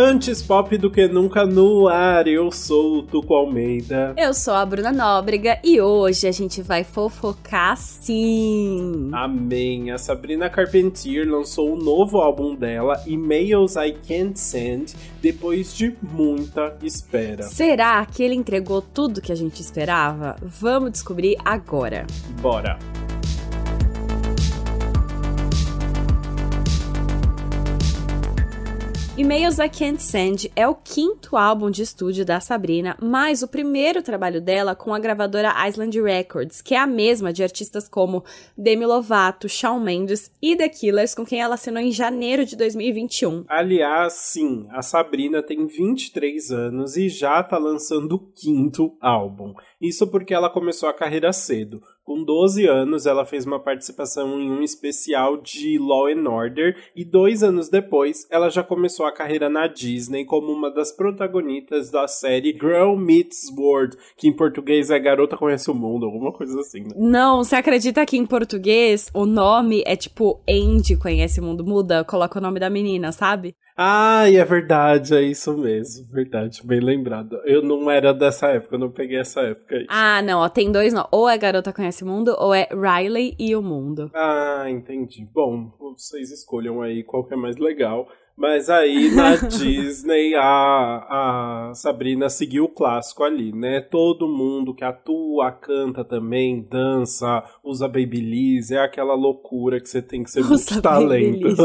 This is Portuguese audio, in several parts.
Antes pop do que nunca no ar, eu sou o Tuco Almeida. Eu sou a Bruna Nóbrega e hoje a gente vai fofocar sim. Amém. A Sabrina Carpentier lançou o um novo álbum dela, Emails I Can't Send, depois de muita espera. Será que ele entregou tudo que a gente esperava? Vamos descobrir agora. Bora. Emails I Can't Send é o quinto álbum de estúdio da Sabrina, mas o primeiro trabalho dela com a gravadora Island Records, que é a mesma de artistas como Demi Lovato, Shawn Mendes e The Killers, com quem ela assinou em janeiro de 2021. Aliás, sim, a Sabrina tem 23 anos e já tá lançando o quinto álbum. Isso porque ela começou a carreira cedo. Com 12 anos, ela fez uma participação em um especial de Law and Order e dois anos depois, ela já começou a carreira na Disney como uma das protagonistas da série Girl Meets World, que em português é Garota Conhece o Mundo, alguma coisa assim, né? Não, você acredita que em português o nome é tipo Andy Conhece o Mundo? Muda, coloca o nome da menina, sabe? Ai, é verdade, é isso mesmo. Verdade, bem lembrado. Eu não era dessa época, eu não peguei essa época aí. Ah, não, ó, tem dois não. Ou é Garota Conhece o Mundo, ou é Riley e o Mundo. Ah, entendi. Bom, vocês escolham aí qual que é mais legal. Mas aí na Disney a, a Sabrina seguiu o clássico ali, né? Todo mundo que atua, canta também, dança, usa babyliss, é aquela loucura que você tem que ser muito talento.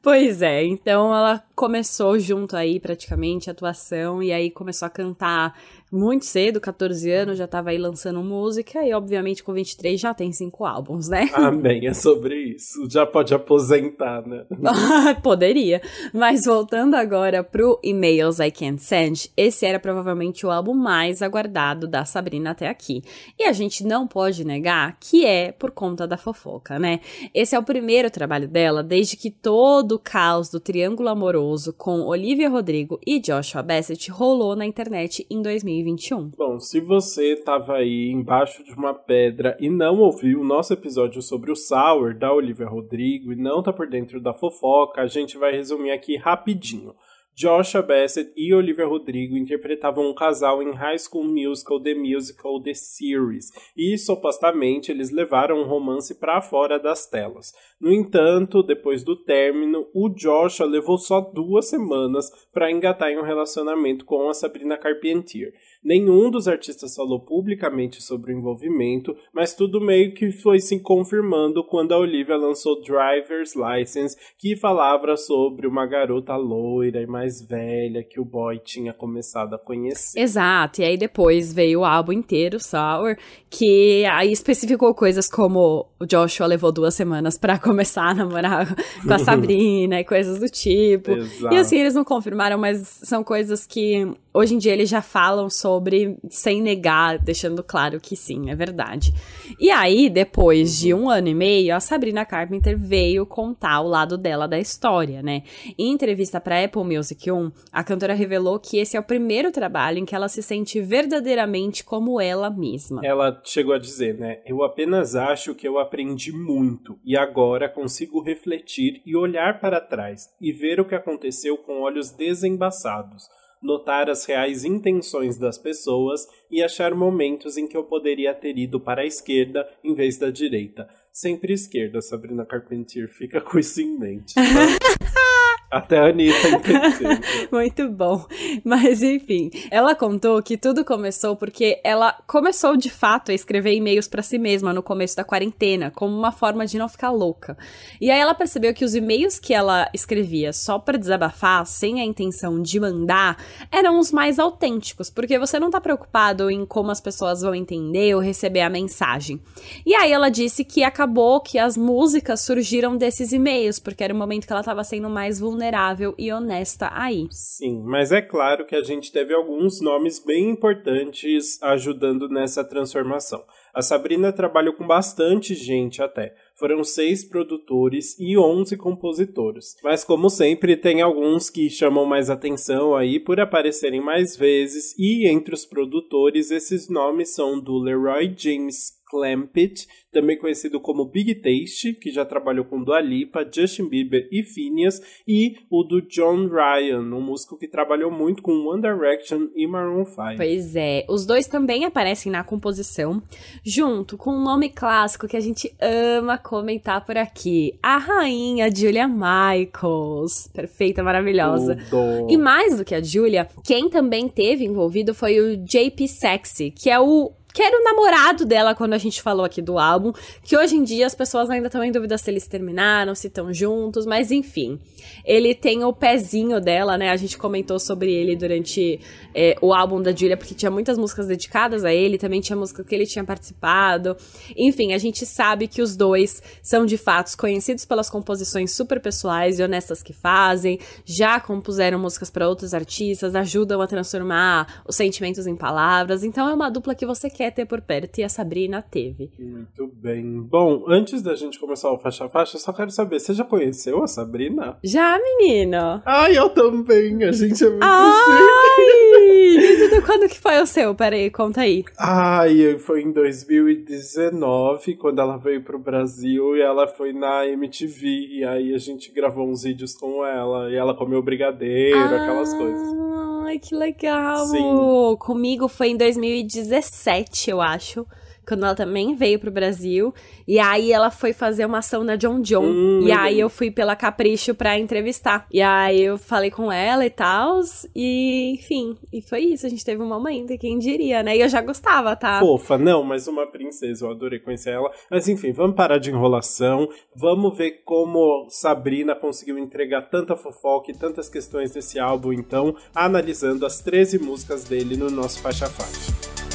pois é, então ela começou junto aí praticamente a atuação e aí começou a cantar muito cedo, 14 anos, já tava aí lançando música e, obviamente, com 23 já tem cinco álbuns, né? Amém, é sobre isso. Já pode aposentar, né? Poderia. Mas voltando agora pro Emails I Can't Send, esse era provavelmente o álbum mais aguardado da Sabrina até aqui. E a gente não pode negar que é por conta da fofoca, né? Esse é o primeiro trabalho dela desde que todo o caos do triângulo amoroso com Olivia Rodrigo e Joshua Bassett rolou na internet em 2000 2021. Bom, se você estava aí embaixo de uma pedra e não ouviu o nosso episódio sobre o Sour da Olivia Rodrigo e não tá por dentro da fofoca, a gente vai resumir aqui rapidinho. Joshua Bassett e Olivia Rodrigo interpretavam um casal em High School Musical The Musical The Series, e supostamente eles levaram um romance para fora das telas. No entanto, depois do término, o Joshua levou só duas semanas para engatar em um relacionamento com a Sabrina Carpentier. Nenhum dos artistas falou publicamente sobre o envolvimento, mas tudo meio que foi se confirmando quando a Olivia lançou Driver's License, que falava sobre uma garota loira e mais velha que o boy tinha começado a conhecer. Exato, e aí depois veio o álbum inteiro, Sour, que aí especificou coisas como o Joshua levou duas semanas para começar a namorar com a Sabrina e coisas do tipo. Exato. E assim, eles não confirmaram, mas são coisas que hoje em dia eles já falam sobre sem negar, deixando claro que sim, é verdade. E aí, depois de um ano e meio, a Sabrina Carpenter veio contar o lado dela da história, né? Em entrevista para Apple Music 1, a cantora revelou que esse é o primeiro trabalho em que ela se sente verdadeiramente como ela mesma. Ela chegou a dizer, né? Eu apenas acho que eu aprendi muito e agora consigo refletir e olhar para trás e ver o que aconteceu com olhos desembaçados notar as reais intenções das pessoas e achar momentos em que eu poderia ter ido para a esquerda em vez da direita. Sempre esquerda, Sabrina Carpentier, fica com isso em mente. Tá? Até a Anitta. Muito bom. Mas enfim, ela contou que tudo começou porque ela começou de fato a escrever e-mails para si mesma no começo da quarentena, como uma forma de não ficar louca. E aí ela percebeu que os e-mails que ela escrevia só para desabafar, sem a intenção de mandar, eram os mais autênticos, porque você não tá preocupado em como as pessoas vão entender ou receber a mensagem. E aí ela disse que acabou que as músicas surgiram desses e-mails, porque era o momento que ela tava sendo mais vulnerável vulnerável e honesta aí. Sim, mas é claro que a gente teve alguns nomes bem importantes ajudando nessa transformação. A Sabrina trabalhou com bastante gente até. Foram seis produtores e onze compositores. Mas como sempre, tem alguns que chamam mais atenção aí por aparecerem mais vezes, e entre os produtores esses nomes são do Leroy James Clampett, também conhecido como Big Taste, que já trabalhou com Dua Lipa, Justin Bieber e Phineas, e o do John Ryan, um músico que trabalhou muito com One Direction e Maroon 5. Pois é, os dois também aparecem na composição, junto com um nome clássico que a gente ama comentar por aqui, a rainha Julia Michaels, perfeita, maravilhosa. Tudo. E mais do que a Julia, quem também teve envolvido foi o JP Sexy, que é o que era o namorado dela quando a gente falou aqui do álbum, que hoje em dia as pessoas ainda estão em dúvida se eles terminaram, se estão juntos, mas enfim. Ele tem o pezinho dela, né? A gente comentou sobre ele durante é, o álbum da Julia, porque tinha muitas músicas dedicadas a ele, também tinha música que ele tinha participado. Enfim, a gente sabe que os dois são de fato conhecidos pelas composições super pessoais e honestas que fazem, já compuseram músicas para outros artistas, ajudam a transformar os sentimentos em palavras, então é uma dupla que você quer ter por perto e a Sabrina teve. Muito bem. Bom, antes da gente começar o faixa faixa, eu só quero saber, você já conheceu a Sabrina? Já, menino? Ai, eu também. A gente é muito Ai! Quando que foi o seu? Peraí, conta aí. Ai, foi em 2019, quando ela veio pro Brasil e ela foi na MTV. E aí a gente gravou uns vídeos com ela. E ela comeu brigadeiro, aquelas coisas. Ai, que legal! Sim. Comigo foi em 2017, eu acho. Quando ela também veio pro Brasil. E aí ela foi fazer uma ação na John John. Hum, e aí eu fui pela Capricho pra entrevistar. E aí eu falei com ela e tal. E, enfim, e foi isso. A gente teve um momento, quem diria, né? E eu já gostava, tá? Fofa, não, mas uma princesa, eu adorei conhecer ela. Mas enfim, vamos parar de enrolação. Vamos ver como Sabrina conseguiu entregar tanta fofoca e tantas questões desse álbum, então, analisando as 13 músicas dele no nosso faixa faixa.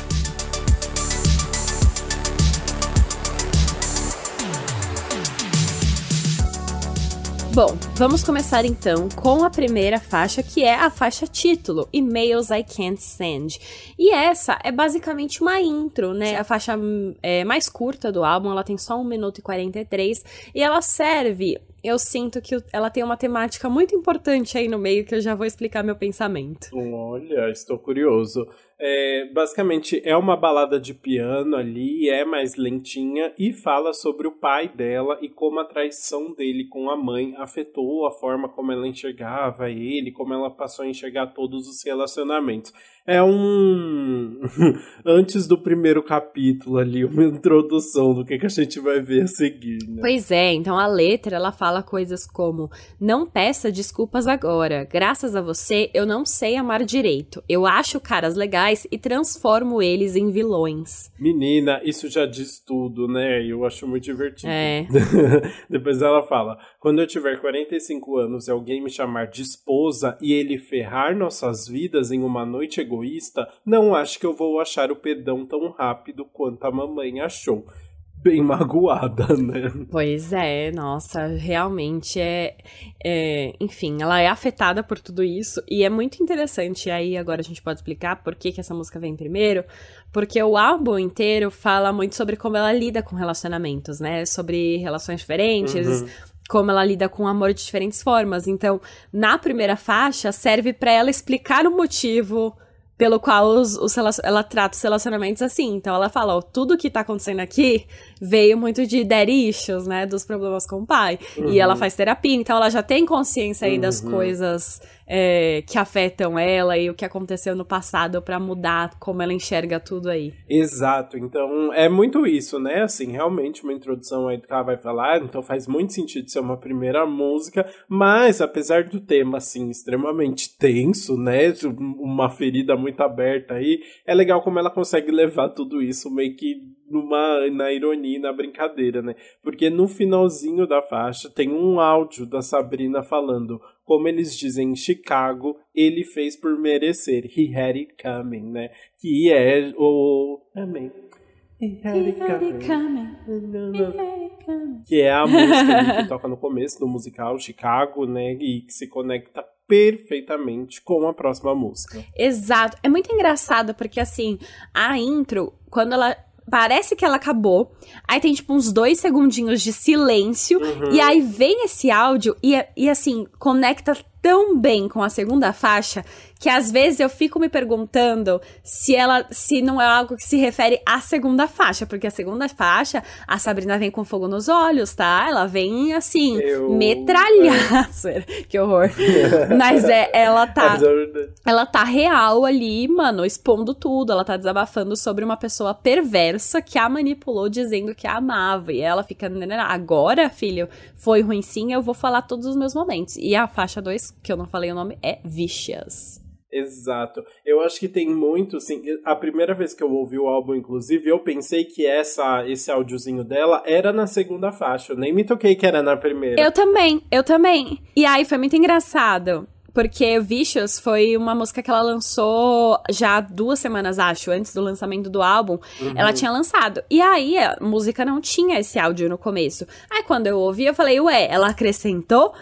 Bom, vamos começar então com a primeira faixa, que é a faixa título, Emails I Can't Send. E essa é basicamente uma intro, né? A faixa hum, é, mais curta do álbum, ela tem só 1 minuto e 43, e ela serve. Eu sinto que ela tem uma temática muito importante aí no meio que eu já vou explicar meu pensamento. Olha, estou curioso. É, basicamente, é uma balada de piano ali, é mais lentinha e fala sobre o pai dela e como a traição dele com a mãe afetou a forma como ela enxergava ele, como ela passou a enxergar todos os relacionamentos. É um. Antes do primeiro capítulo ali, uma introdução do que, que a gente vai ver a seguir, né? Pois é, então a letra ela fala coisas como: Não peça desculpas agora. Graças a você, eu não sei amar direito. Eu acho caras legais e transformo eles em vilões. Menina, isso já diz tudo, né? Eu acho muito divertido. É. Depois ela fala: quando eu tiver 45 anos e alguém me chamar de esposa e ele ferrar nossas vidas em uma noite egoísta, não acho que eu vou achar o perdão tão rápido quanto a mamãe achou. Bem magoada, né? Pois é, nossa, realmente é, é, Enfim, ela é afetada por tudo isso e é muito interessante. E aí agora a gente pode explicar por que, que essa música vem primeiro. Porque o álbum inteiro fala muito sobre como ela lida com relacionamentos, né? Sobre relações diferentes. Uhum. Como ela lida com o amor de diferentes formas. Então, na primeira faixa, serve pra ela explicar o motivo pelo qual os, os ela trata os relacionamentos assim. Então ela fala, ó, tudo que tá acontecendo aqui veio muito de daddy issues, né? Dos problemas com o pai. E ela faz terapia, então ela já tem consciência aí das Uhum. coisas é, que afetam ela e o que aconteceu no passado pra mudar como ela enxerga tudo aí. Exato, então é muito isso, né? Assim, realmente uma introdução aí do que ela vai falar, então faz muito sentido ser uma primeira música, mas apesar do tema, assim, extremamente tenso, né? Uma ferida muito aberta aí, é legal como ela consegue levar tudo isso meio que numa, na ironia e na brincadeira, né? Porque no finalzinho da faixa tem um áudio da Sabrina falando como eles dizem em Chicago, ele fez por merecer. He had it coming, né? Que é o. Amém. He had it coming. Que é a música ali que toca no começo do musical Chicago, né? E que se conecta perfeitamente com a próxima música. Exato. É muito engraçado porque, assim, a intro, quando ela. Parece que ela acabou. Aí tem, tipo, uns dois segundinhos de silêncio. E aí vem esse áudio e, e, assim, conecta tão bem com a segunda faixa que às vezes eu fico me perguntando se ela se não é algo que se refere à segunda faixa, porque a segunda faixa, a Sabrina vem com fogo nos olhos, tá? Ela vem assim, eu... metralhar. É. que horror. Mas é, ela tá. Ela tá real ali, mano, expondo tudo. Ela tá desabafando sobre uma pessoa perversa que a manipulou dizendo que a amava. E ela fica, agora, filho, foi ruim sim, eu vou falar todos os meus momentos. E a faixa 2, que eu não falei o nome, é Vicious. Exato. Eu acho que tem muito, assim, a primeira vez que eu ouvi o álbum, inclusive, eu pensei que essa esse áudiozinho dela era na segunda faixa. Eu nem me toquei que era na primeira. Eu também, eu também. E aí foi muito engraçado. Porque Vicious foi uma música que ela lançou já duas semanas, acho, antes do lançamento do álbum. Uhum. Ela tinha lançado. E aí a música não tinha esse áudio no começo. Aí quando eu ouvi, eu falei, ué, ela acrescentou?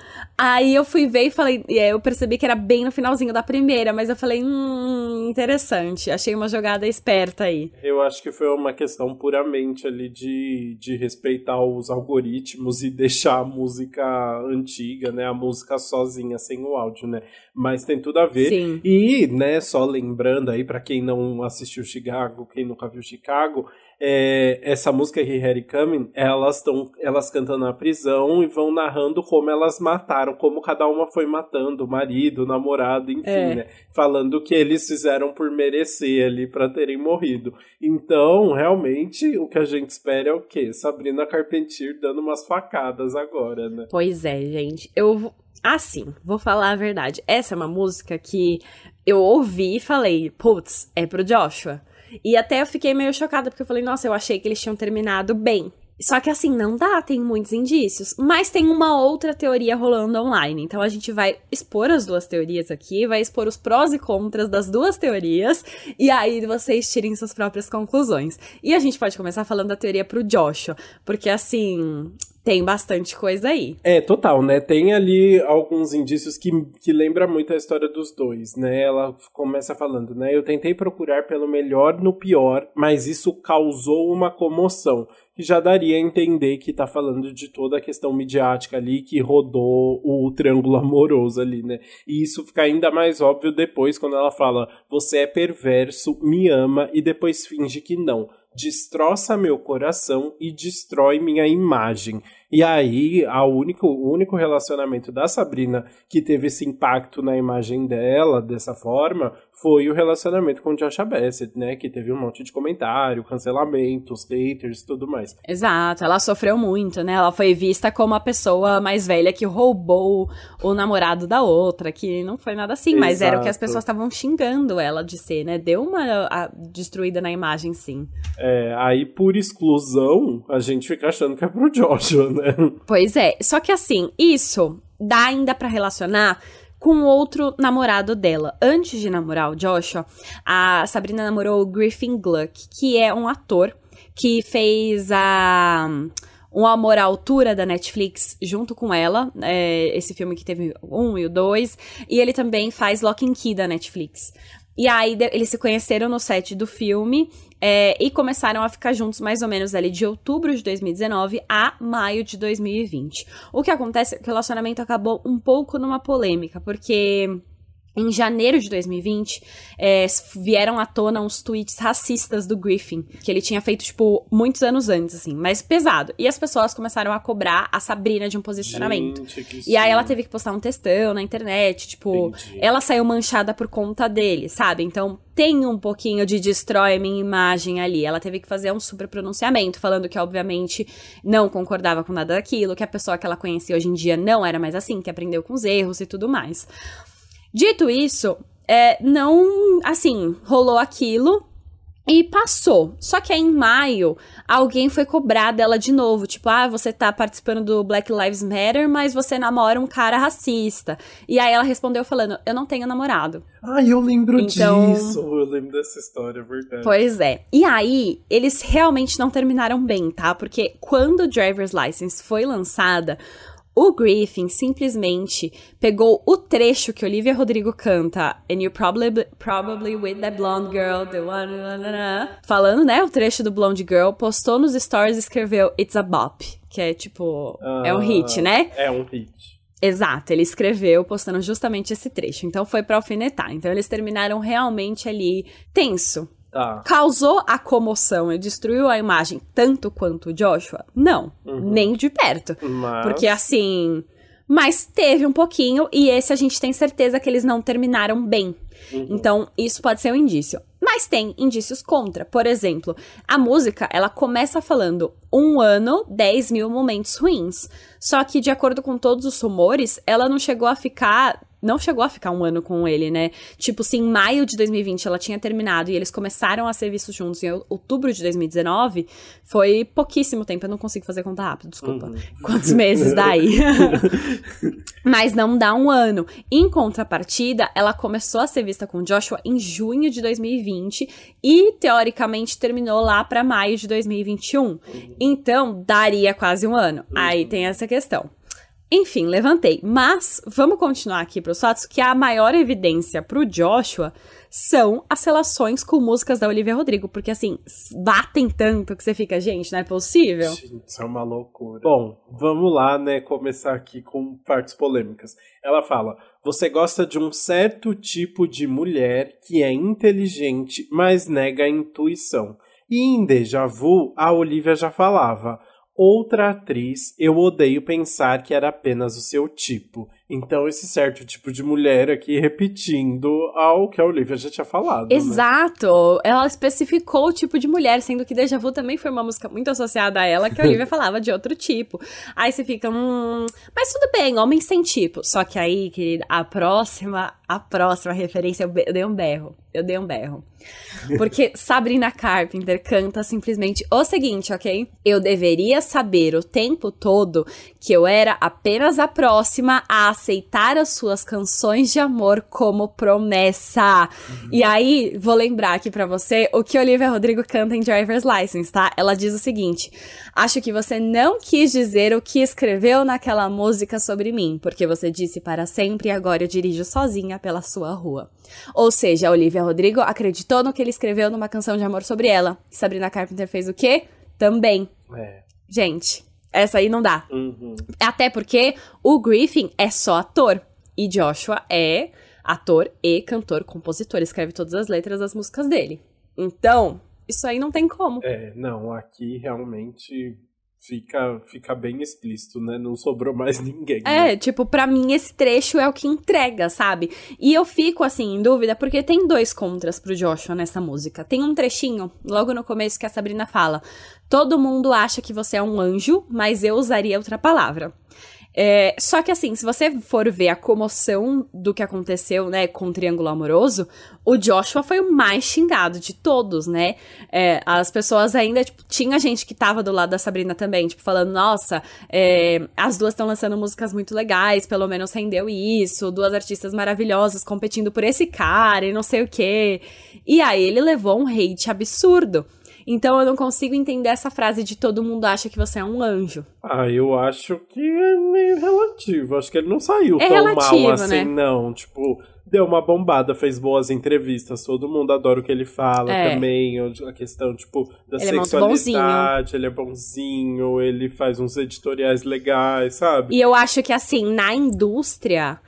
Aí eu fui ver e falei, e eu percebi que era bem no finalzinho da primeira, mas eu falei, hum, interessante. Achei uma jogada esperta aí. Eu acho que foi uma questão puramente ali de, de respeitar os algoritmos e deixar a música antiga, né? A música sozinha, sem o áudio, né? Mas tem tudo a ver. Sim. E, né, só lembrando aí, para quem não assistiu Chicago, quem nunca viu Chicago, é, essa música He Had Coming, elas estão elas cantando na prisão e vão narrando como elas mataram, como cada uma foi matando o marido, o namorado, enfim, é. né? Falando o que eles fizeram por merecer ali para terem morrido. Então, realmente, o que a gente espera é o quê? Sabrina Carpentier dando umas facadas agora, né? Pois é, gente. Eu Assim, vou falar a verdade. Essa é uma música que eu ouvi e falei, putz, é pro Joshua. E até eu fiquei meio chocada, porque eu falei, nossa, eu achei que eles tinham terminado bem. Só que assim, não dá, tem muitos indícios. Mas tem uma outra teoria rolando online. Então a gente vai expor as duas teorias aqui, vai expor os prós e contras das duas teorias, e aí vocês tirem suas próprias conclusões. E a gente pode começar falando da teoria pro Joshua, porque assim, tem bastante coisa aí. É, total, né? Tem ali alguns indícios que, que lembra muito a história dos dois, né? Ela começa falando, né? Eu tentei procurar pelo melhor no pior, mas isso causou uma comoção. Que já daria a entender que tá falando de toda a questão midiática ali que rodou o triângulo amoroso ali, né? E isso fica ainda mais óbvio depois quando ela fala: Você é perverso, me ama e depois finge que não destroça meu coração e destrói minha imagem. E aí, a único, o único relacionamento da Sabrina que teve esse impacto na imagem dela dessa forma foi o relacionamento com Josh Bassett, né? Que teve um monte de comentário, cancelamentos, haters e tudo mais. Exato, ela sofreu muito, né? Ela foi vista como a pessoa mais velha que roubou o namorado da outra, que não foi nada assim, Exato. mas era o que as pessoas estavam xingando ela de ser, né? Deu uma a, destruída na imagem, sim. É, aí por exclusão, a gente fica achando que é pro Joshua, né? Né? Pois é. Só que assim, isso dá ainda para relacionar com outro namorado dela. Antes de namorar o Joshua, a Sabrina namorou o Griffin Gluck, que é um ator que fez a um Amor à Altura da Netflix junto com ela, é, esse filme que teve um e o dois, e ele também faz Lock and Key da Netflix. E aí eles se conheceram no set do filme é, e começaram a ficar juntos mais ou menos ali de outubro de 2019 a maio de 2020. O que acontece é que o relacionamento acabou um pouco numa polêmica, porque em janeiro de 2020, é, vieram à tona uns tweets racistas do Griffin, que ele tinha feito, tipo, muitos anos antes, assim, mas pesado. E as pessoas começaram a cobrar a Sabrina de um posicionamento. Gente, e aí ela teve que postar um textão na internet, tipo, Entendi. ela saiu manchada por conta dele, sabe? Então tem um pouquinho de destrói minha imagem ali. Ela teve que fazer um super pronunciamento, falando que, obviamente, não concordava com nada daquilo, que a pessoa que ela conhecia hoje em dia não era mais assim, que aprendeu com os erros e tudo mais. Dito isso, é, não, assim, rolou aquilo e passou. Só que aí em maio, alguém foi cobrar dela de novo. Tipo, ah, você tá participando do Black Lives Matter, mas você namora um cara racista. E aí ela respondeu falando: Eu não tenho namorado. Ah, eu lembro então... disso. Eu lembro dessa história, é verdade. Pois é. E aí, eles realmente não terminaram bem, tá? Porque quando o Driver's License foi lançada, o Griffin simplesmente pegou o trecho que Olivia Rodrigo canta, And you're probably, probably with that blonde girl, the one, falando, né, o trecho do Blonde Girl, postou nos stories e escreveu It's a Bop, que é tipo, uh, é um hit, né? É um hit. Exato, ele escreveu postando justamente esse trecho. Então foi pra alfinetar. Então eles terminaram realmente ali tenso. Tá. Causou a comoção e destruiu a imagem tanto quanto o Joshua? Não, Uhum. nem de perto. Mas... Porque assim. Mas teve um pouquinho, e esse a gente tem certeza que eles não terminaram bem. Uhum. Então, isso pode ser um indício. Mas tem indícios contra. Por exemplo, a música, ela começa falando um ano, 10 mil momentos ruins. Só que, de acordo com todos os rumores, ela não chegou a ficar. Não chegou a ficar um ano com ele, né? Tipo, se em maio de 2020 ela tinha terminado e eles começaram a ser vistos juntos em outubro de 2019, foi pouquíssimo tempo. Eu não consigo fazer conta rápido, desculpa. Uhum. Quantos meses daí? Mas não dá um ano. Em contrapartida, ela começou a ser vista com Joshua em junho de 2020 e, teoricamente, terminou lá pra maio de 2021. Então, daria quase um ano. Aí tem essa questão. Enfim, levantei. Mas vamos continuar aqui para os fatos que a maior evidência pro Joshua são as relações com músicas da Olivia Rodrigo, porque assim, batem tanto que você fica, gente, não é possível. Gente, isso é uma loucura. Bom, vamos lá, né? Começar aqui com partes polêmicas. Ela fala: você gosta de um certo tipo de mulher que é inteligente, mas nega a intuição. E em Deja Vu, a Olivia já falava. Outra atriz, eu odeio pensar que era apenas o seu tipo. Então, esse certo tipo de mulher aqui repetindo ao que a Olivia já tinha falado. né? Exato! Ela especificou o tipo de mulher, sendo que Deja Vu também foi uma música muito associada a ela, que a Olivia falava de outro tipo. Aí você fica, hum, mas tudo bem, homem sem tipo. Só que aí, querida, a próxima, a próxima referência, eu dei um berro. Eu dei um berro. Porque Sabrina Carpenter canta simplesmente o seguinte, ok? Eu deveria saber o tempo todo que eu era apenas a próxima a aceitar as suas canções de amor como promessa. E aí, vou lembrar aqui pra você o que Olivia Rodrigo canta em Driver's License, tá? Ela diz o seguinte: Acho que você não quis dizer o que escreveu naquela música sobre mim, porque você disse para sempre e agora eu dirijo sozinha pela sua rua. Ou seja, a Olivia Rodrigo acreditou no que ele escreveu numa canção de amor sobre ela. E Sabrina Carpenter fez o quê? Também. É. Gente, essa aí não dá. Uhum. Até porque o Griffin é só ator. E Joshua é ator e cantor, compositor. Escreve todas as letras das músicas dele. Então, isso aí não tem como. É, não, aqui realmente fica, fica bem explícito, né? Não sobrou mais ninguém. né? É, tipo, pra mim esse trecho é o que entrega, sabe? E eu fico assim em dúvida porque tem dois contras pro Joshua nessa música. Tem um trechinho logo no começo que a Sabrina fala: "Todo mundo acha que você é um anjo, mas eu usaria outra palavra". É, só que assim, se você for ver a comoção do que aconteceu, né, com o Triângulo Amoroso, o Joshua foi o mais xingado de todos, né? É, as pessoas ainda, tipo, tinha gente que tava do lado da Sabrina também, tipo, falando, nossa, é, as duas estão lançando músicas muito legais, pelo menos rendeu isso, duas artistas maravilhosas competindo por esse cara e não sei o quê. E aí ele levou um hate absurdo. Então eu não consigo entender essa frase de todo mundo acha que você é um anjo. Ah, eu acho que é meio relativo. Acho que ele não saiu É tão relativo, mal assim, né? não. Tipo, deu uma bombada, fez boas entrevistas, todo mundo adora o que ele fala É. também. A questão, tipo, da Ele é sexualidade, ele é bonzinho, ele faz uns editoriais legais, sabe? E eu acho que, assim, na indústria,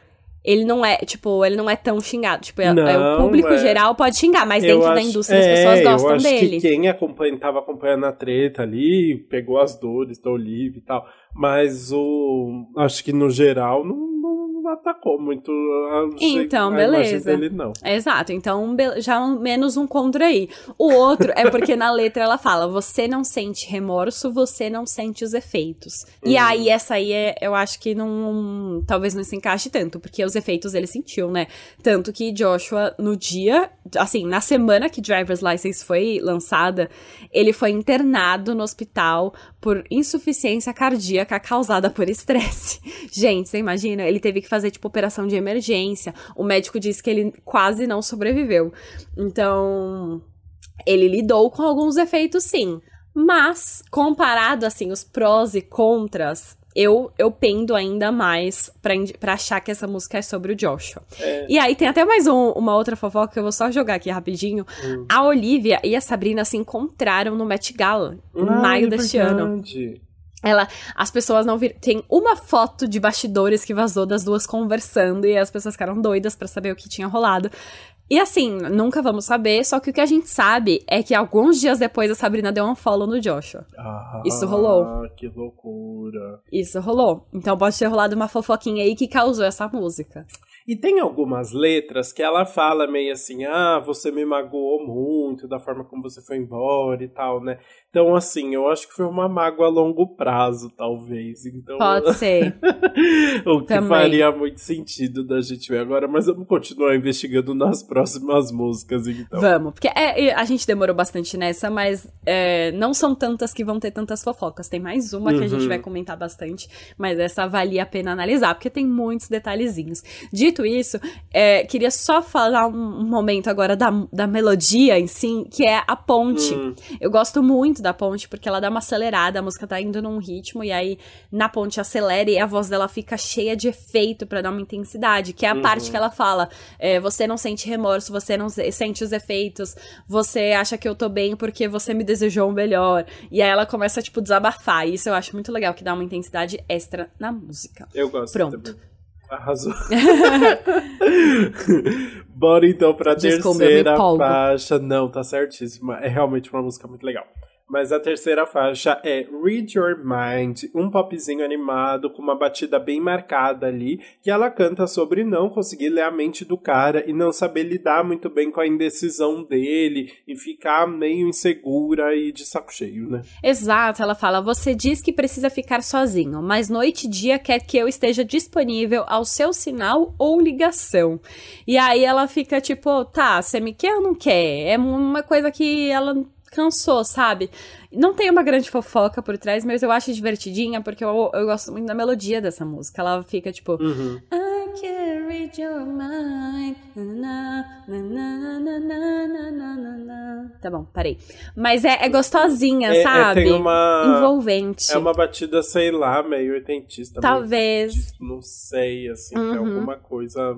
ele não é, tipo, ele não é tão xingado. Tipo, é- é o Não, público é. geral pode xingar, mas dentro da acho- indústria as é, pessoas gostam eu acho dele. que quem acompanha, tava acompanhando a treta ali, pegou as dores da Olivia e tal. Mas o. Acho que no geral não, não atacou muito a, Então, a beleza. dele, não. Exato, então já menos um contra aí. O outro é porque na letra ela fala: você não sente remorso, você não sente os efeitos. E Uhum. aí, essa aí é, eu acho que não. Talvez não se encaixe tanto, porque os efeitos ele sentiu, né? Tanto que Joshua, no dia, assim, na semana que Driver's License foi lançada, ele foi internado no hospital por insuficiência cardíaca causada por estresse. Gente, você imagina? Ele teve que fazer, tipo, operação de emergência. O médico disse que ele quase não sobreviveu. Então, ele lidou com alguns efeitos, sim. Mas, comparado, assim, os prós e contras, eu, eu pendo ainda mais pra, pra achar que essa música é sobre o Joshua. É. E aí tem até mais um- uma outra fofoca que eu vou só jogar aqui rapidinho. Hum. A Olivia e a Sabrina se encontraram no Met Gala, em Ah, maio é deste ano. Ela, as pessoas não viram. Tem uma foto de bastidores que vazou das duas conversando e as pessoas ficaram doidas para saber o que tinha rolado. E assim, nunca vamos saber, só que o que a gente sabe é que alguns dias depois a Sabrina deu um follow no Joshua. Ah, Isso rolou. Que loucura. Isso rolou. Então pode ter rolado uma fofoquinha aí que causou essa música. E tem algumas letras que ela fala meio assim: ah, você me magoou muito da forma como você foi embora e tal, né? Então, assim, eu acho que foi uma mágoa a longo prazo, talvez. Então, Pode ser. o que Também. faria muito sentido da gente ver agora, mas vamos continuar investigando nas próximas músicas, então. Vamos, porque é, a gente demorou bastante nessa, mas é, não são tantas que vão ter tantas fofocas. Tem mais uma que a gente Uhum. vai comentar bastante, mas essa valia a pena analisar, porque tem muitos detalhezinhos. Dito isso, é, queria só falar um, um momento agora da, da melodia em si, que é a ponte. Hum. Eu gosto muito da ponte, porque ela dá uma acelerada, a música tá indo num ritmo, e aí na ponte acelera e a voz dela fica cheia de efeito pra dar uma intensidade, que é a parte que ela fala: é, você não sente remorso, você não se- sente os efeitos, você acha que eu tô bem porque você me desejou o melhor. E aí ela começa, tipo, desabafar. E isso eu acho muito legal, que dá uma intensidade extra na música. Eu gosto Pronto. também. Arrasou. Bora então pra Desculpa, terceira faixa. Não, tá certíssima. É realmente uma música muito legal. Mas a terceira faixa é Read Your Mind, um popzinho animado com uma batida bem marcada ali, que ela canta sobre não conseguir ler a mente do cara e não saber lidar muito bem com a indecisão dele e ficar meio insegura e de saco cheio, né? Exato, ela fala: Você diz que precisa ficar sozinho, mas noite e dia quer que eu esteja disponível ao seu sinal ou ligação. E aí ela fica tipo: Tá, você me quer ou não quer? É uma coisa que ela cansou, sabe? Não tem uma grande fofoca por trás, mas eu acho divertidinha, porque eu, eu gosto muito da melodia dessa música. Ela fica tipo. Uhum. I can read your mind. Na, na, na, tá bom, parei. Mas é, é gostosinha, é, é sabe? É, uma... Envolvente. É uma batida, sei lá, meio oitentista. Talvez. Meio não sei, assim, uhum. é alguma coisa.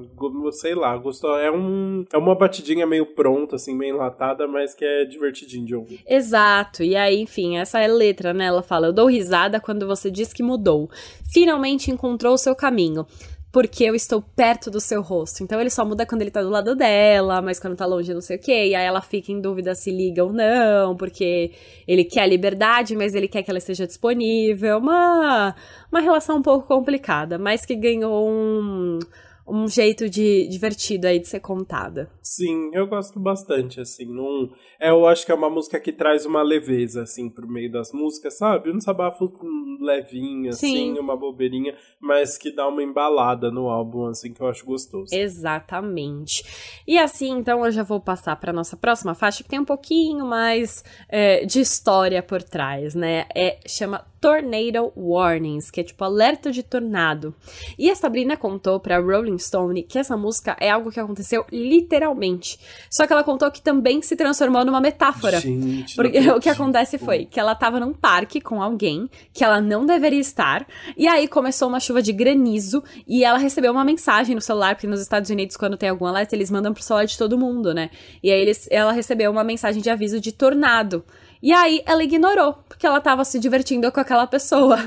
Sei lá, gostou. É, um, é uma batidinha meio pronta, assim, meio enlatada, mas que é divertidinho de ouvir. Exato. E aí, enfim, essa é letra, né? Ela fala: Eu dou risada quando você diz que mudou. Finalmente encontrou o seu caminho. Porque eu estou perto do seu rosto. Então ele só muda quando ele tá do lado dela, mas quando tá longe, não sei o quê. E aí ela fica em dúvida se liga ou não, porque ele quer a liberdade, mas ele quer que ela esteja disponível. Uma, uma relação um pouco complicada, mas que ganhou um, um jeito de divertido aí de ser contada. Sim, eu gosto bastante, assim, não, é, eu acho que é uma música que traz uma leveza, assim, pro meio das músicas, sabe? Um desabafo hum, levinho, assim, Sim. uma bobeirinha, mas que dá uma embalada no álbum, assim, que eu acho gostoso. Exatamente. E assim, então eu já vou passar para nossa próxima faixa, que tem um pouquinho mais é, de história por trás, né? É, chama Tornado Warnings, que é tipo alerta de tornado. E a Sabrina contou pra Rolling Stone que essa música é algo que aconteceu literalmente. Só que ela contou que também se transformou numa metáfora. Gente, Porque o que acontece foi que ela tava num parque com alguém que ela não deveria estar, e aí começou uma chuva de granizo, e ela recebeu uma mensagem no celular, porque nos Estados Unidos, quando tem algum alerta, eles mandam pro celular de todo mundo, né? E aí eles, ela recebeu uma mensagem de aviso de tornado. E aí ela ignorou, porque ela tava se divertindo com aquela pessoa.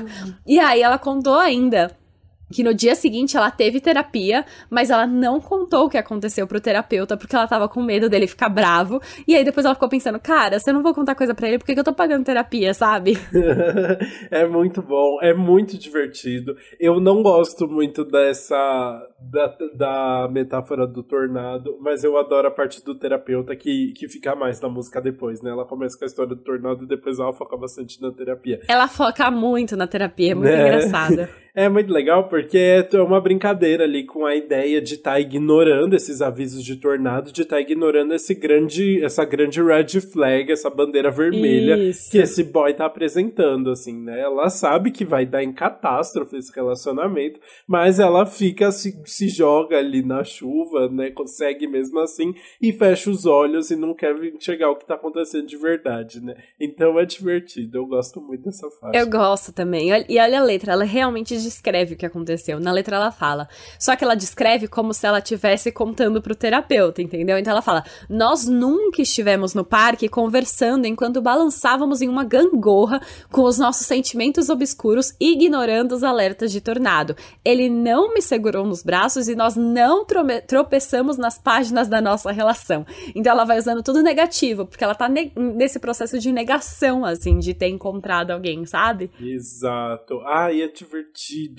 E aí ela contou ainda que no dia seguinte ela teve terapia, mas ela não contou o que aconteceu pro terapeuta, porque ela tava com medo dele ficar bravo. E aí depois ela ficou pensando, cara, se eu não vou contar coisa pra ele, por que, que eu tô pagando terapia, sabe? é muito bom, é muito divertido. Eu não gosto muito dessa da, da metáfora do tornado, mas eu adoro a parte do terapeuta que, que fica mais na música depois, né? Ela começa com a história do tornado e depois ela foca bastante na terapia. Ela foca muito na terapia, é muito Né? engraçada. É muito legal porque é uma brincadeira ali com a ideia de estar ignorando esses avisos de tornado, de estar ignorando esse grande, essa grande red flag, essa bandeira vermelha Isso. que esse boy tá apresentando, assim, né? Ela sabe que vai dar em catástrofe esse relacionamento, mas ela fica, se, se joga ali na chuva, né? Consegue mesmo assim e fecha os olhos e não quer enxergar o que tá acontecendo de verdade, né? Então é divertido, eu gosto muito dessa faixa. Eu gosto também. E olha a letra, ela é descreve o que aconteceu. Na letra ela fala. Só que ela descreve como se ela estivesse contando pro terapeuta, entendeu? Então ela fala: Nós nunca estivemos no parque conversando enquanto balançávamos em uma gangorra com os nossos sentimentos obscuros, ignorando os alertas de tornado. Ele não me segurou nos braços e nós não tropeçamos nas páginas da nossa relação. Então ela vai usando tudo negativo, porque ela tá ne nesse processo de negação, assim, de ter encontrado alguém, sabe? Exato. Ai, é divertido,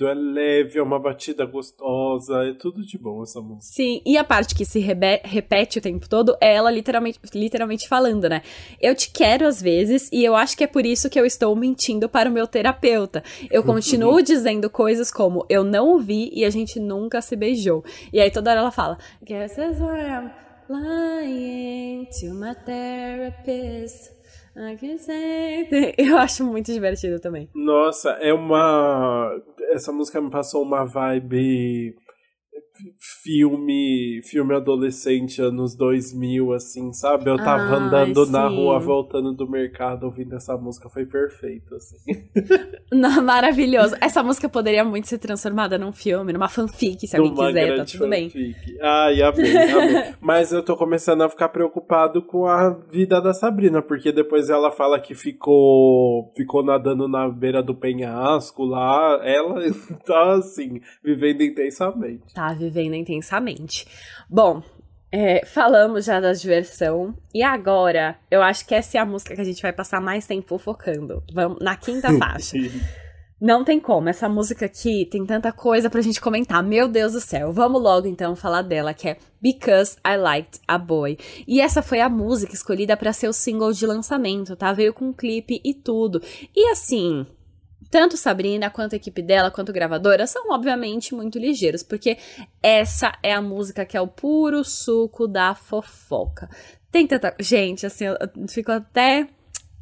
é leve, é uma batida gostosa, é tudo de bom essa música. Sim, e a parte que se repete o tempo todo é ela literalmente, literalmente falando, né? Eu te quero às vezes e eu acho que é por isso que eu estou mentindo para o meu terapeuta. Eu continuo dizendo coisas como eu não ouvi e a gente nunca se beijou. E aí toda hora ela fala, Guess that's why I'm lying to my therapist. Eu acho muito divertido também. Nossa, é uma. Essa música me passou uma vibe filme, filme adolescente anos 2000, assim, sabe? Eu tava ah, andando sim. na rua, voltando do mercado, ouvindo essa música, foi perfeito, assim. Não, maravilhoso. Essa música poderia muito ser transformada num filme, numa fanfic, se alguém quiser, tá tudo fanfic. bem. Ai, amei, amei. Mas eu tô começando a ficar preocupado com a vida da Sabrina, porque depois ela fala que ficou, ficou nadando na beira do penhasco lá, ela tá, assim, vivendo intensamente. Tá vivendo vivendo intensamente. Bom, é, falamos já da diversão. E agora, eu acho que essa é a música que a gente vai passar mais tempo focando. Vamos na quinta faixa. Não tem como, essa música aqui tem tanta coisa pra gente comentar. Meu Deus do céu. Vamos logo então falar dela, que é Because I Liked a Boy. E essa foi a música escolhida para ser o single de lançamento, tá? Veio com um clipe e tudo. E assim, tanto Sabrina quanto a equipe dela, quanto gravadora, são obviamente muito ligeiros, porque essa é a música que é o puro suco da fofoca. Tem tanta. Gente, assim, eu fico até.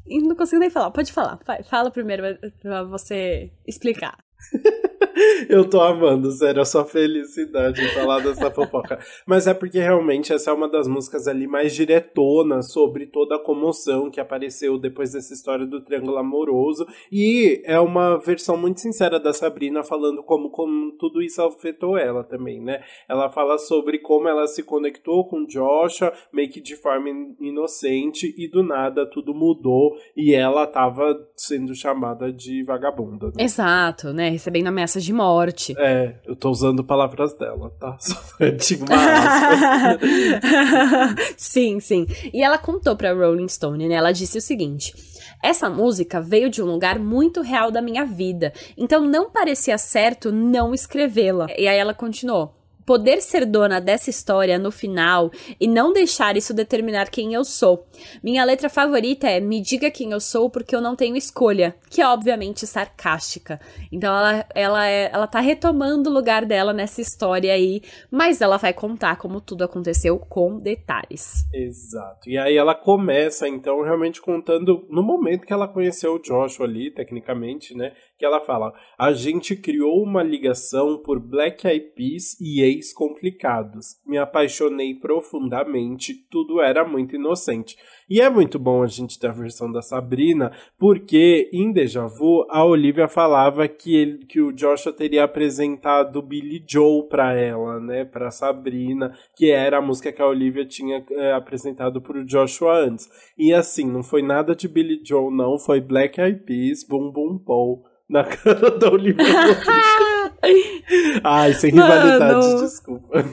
Não consigo nem falar. Pode falar. Fala primeiro pra você explicar. Eu tô amando, sério, a sua felicidade em falar dessa fofoca. Mas é porque realmente essa é uma das músicas ali mais diretona sobre toda a comoção que apareceu depois dessa história do Triângulo Amoroso. E é uma versão muito sincera da Sabrina falando como, como tudo isso afetou ela também, né? Ela fala sobre como ela se conectou com Joshua, meio que de forma inocente, e do nada tudo mudou e ela tava sendo chamada de vagabunda. Né? Exato, né? Recebendo ameaças de morte. É, eu tô usando palavras dela, tá? Só Sim, sim. E ela contou pra Rolling Stone, né? Ela disse o seguinte. Essa música veio de um lugar muito real da minha vida, então não parecia certo não escrevê-la. E aí ela continuou: poder ser dona dessa história no final e não deixar isso determinar quem eu sou. Minha letra favorita é Me diga quem eu sou porque eu não tenho escolha, que é obviamente sarcástica. Então ela, ela, é, ela tá retomando o lugar dela nessa história aí, mas ela vai contar como tudo aconteceu com detalhes. Exato. E aí ela começa então realmente contando no momento que ela conheceu o Joshua ali, tecnicamente, né? Que ela fala: "A gente criou uma ligação por Black Eyed Peas e ex complicados. Me apaixonei profundamente, tudo era muito inocente. E é muito bom a gente ter a versão da Sabrina, porque em Deja Vu a Olivia falava que, ele, que o Joshua teria apresentado Billy Joe para ela, né, para Sabrina, que era a música que a Olivia tinha é, apresentado pro Joshua antes. E assim, não foi nada de Billy Joe, não, foi Black Eyed Peas, Boom Boom Pow na cara da Olivia. Ai, sem rivalidade, Mano. desculpa.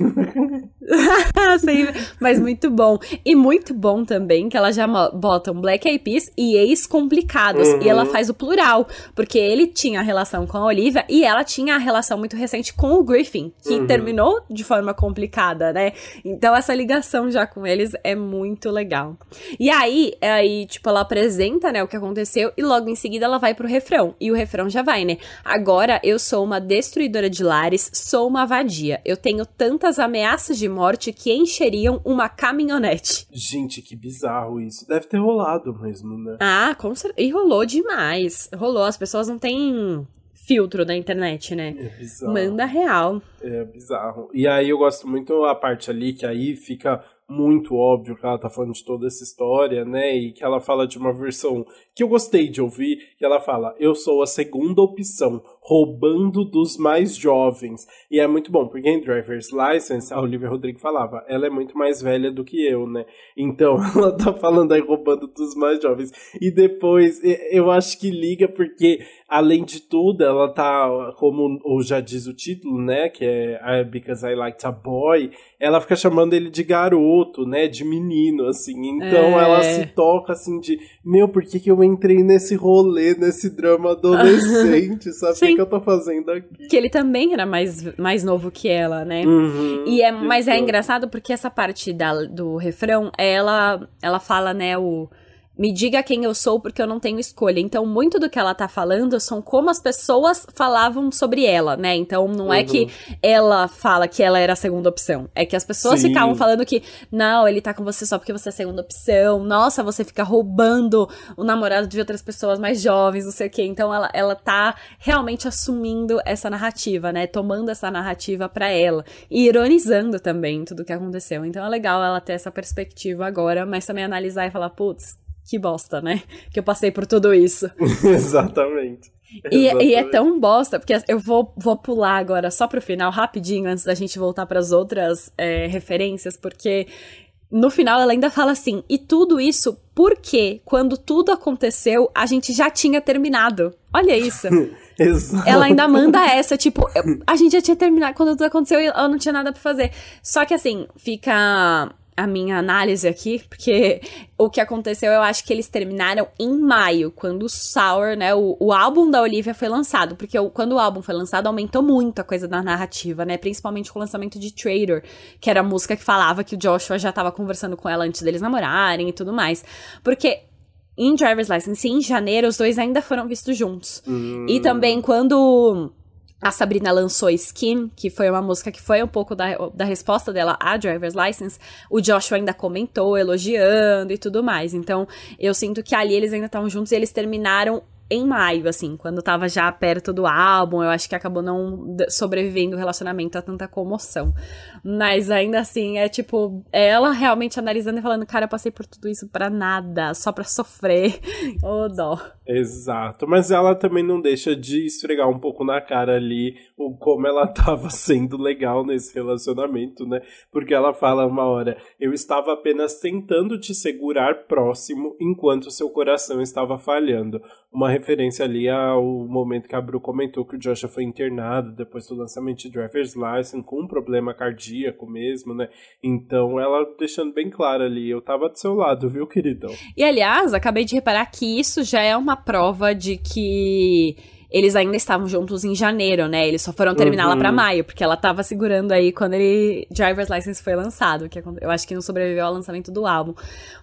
mas muito bom. E muito bom também que ela já bota um Black Eyed Peas e ex-complicados. Uhum. E ela uhum. faz o plural. Porque ele tinha a relação com a Olivia e ela tinha a relação muito recente com o Griffin, que uhum. terminou de forma complicada, né? Então essa ligação já com eles é muito legal. E aí, aí, tipo, ela apresenta, né, o que aconteceu e logo em seguida ela vai pro refrão. E o refrão já vai, né? Agora eu sou uma destruidora de lares, sou uma vadia. Eu tenho tantas ameaças de morte que encheriam uma caminhonete. Gente, que bizarro isso. Deve ter rolado mesmo, né? Ah, com certeza. E rolou demais. Rolou. As pessoas não têm filtro na internet, né? É bizarro. Manda real. É bizarro. E aí eu gosto muito a parte ali que aí fica muito óbvio que ela tá falando de toda essa história, né? E que ela fala de uma versão que eu gostei de ouvir, que ela fala: "Eu sou a segunda opção, roubando dos mais jovens. E é muito bom, porque em Driver's License, a Olivia Rodrigo falava, ela é muito mais velha do que eu, né? Então ela tá falando aí roubando dos mais jovens. E depois, eu acho que liga porque, além de tudo, ela tá, como já diz o título, né? Que é Because I Liked a Boy, ela fica chamando ele de garoto, né? De menino, assim. Então é. ela se toca assim de, meu, por que, que eu entrei nesse rolê, nesse drama adolescente, sabe? Sim que eu tô fazendo aqui? Que ele também era mais, mais novo que ela, né? Uhum, e é, mas é engraçado porque essa parte da, do refrão, ela, ela fala, né, o me diga quem eu sou porque eu não tenho escolha. Então, muito do que ela tá falando são como as pessoas falavam sobre ela, né? Então, não uhum. é que uhum. ela fala que ela era a segunda opção. É que as pessoas Sim. ficavam falando que, não, ele tá com você só porque você é a segunda opção. Nossa, você fica roubando o namorado de outras pessoas mais jovens, não sei o quê. Então, ela, ela tá realmente assumindo essa narrativa, né? Tomando essa narrativa para ela. E ironizando também tudo que aconteceu. Então, é legal ela ter essa perspectiva agora, mas também analisar e falar, putz, que bosta, né? Que eu passei por tudo isso. Exatamente. E, e, é tão bosta, porque eu vou, vou pular agora só pro final, rapidinho, antes da gente voltar para as outras é, referências, porque no final ela ainda fala assim: e tudo isso porque, quando tudo aconteceu, a gente já tinha terminado. Olha isso. Exato. Ela ainda manda essa, tipo, a gente já tinha terminado quando tudo aconteceu e ela não tinha nada para fazer. Só que assim, fica a minha análise aqui, porque o que aconteceu, eu acho que eles terminaram em maio, quando o Sour, né, o, o álbum da Olivia foi lançado, porque o, quando o álbum foi lançado, aumentou muito a coisa da narrativa, né, principalmente com o lançamento de Trader, que era a música que falava que o Joshua já tava conversando com ela antes deles namorarem e tudo mais, porque em Driver's License, em janeiro, os dois ainda foram vistos juntos. Hum. E também quando a Sabrina lançou Skin, que foi uma música que foi um pouco da, da resposta dela à Driver's License, o Joshua ainda comentou, elogiando e tudo mais. Então, eu sinto que ali eles ainda estavam juntos e eles terminaram em maio, assim, quando tava já perto do álbum, eu acho que acabou não sobrevivendo o relacionamento a tanta comoção. Mas ainda assim, é tipo, ela realmente analisando e falando, cara, eu passei por tudo isso para nada, só para sofrer. Ô, oh, dó. Exato, mas ela também não deixa de esfregar um pouco na cara ali o como ela tava sendo legal nesse relacionamento, né? Porque ela fala uma hora, eu estava apenas tentando te segurar próximo enquanto seu coração estava falhando. Uma referência ali ao momento que a Bru comentou que o Joshua foi internado depois do lançamento de Driver's License com um problema cardíaco mesmo, né? Então ela deixando bem claro ali, eu tava do seu lado, viu, queridão? E aliás, acabei de reparar que isso já é uma prova de que eles ainda estavam juntos em janeiro, né? Eles só foram terminar uhum. lá pra uhum. maio, porque ela tava segurando aí quando ele Driver's License foi lançado, que eu acho que não sobreviveu ao lançamento do álbum.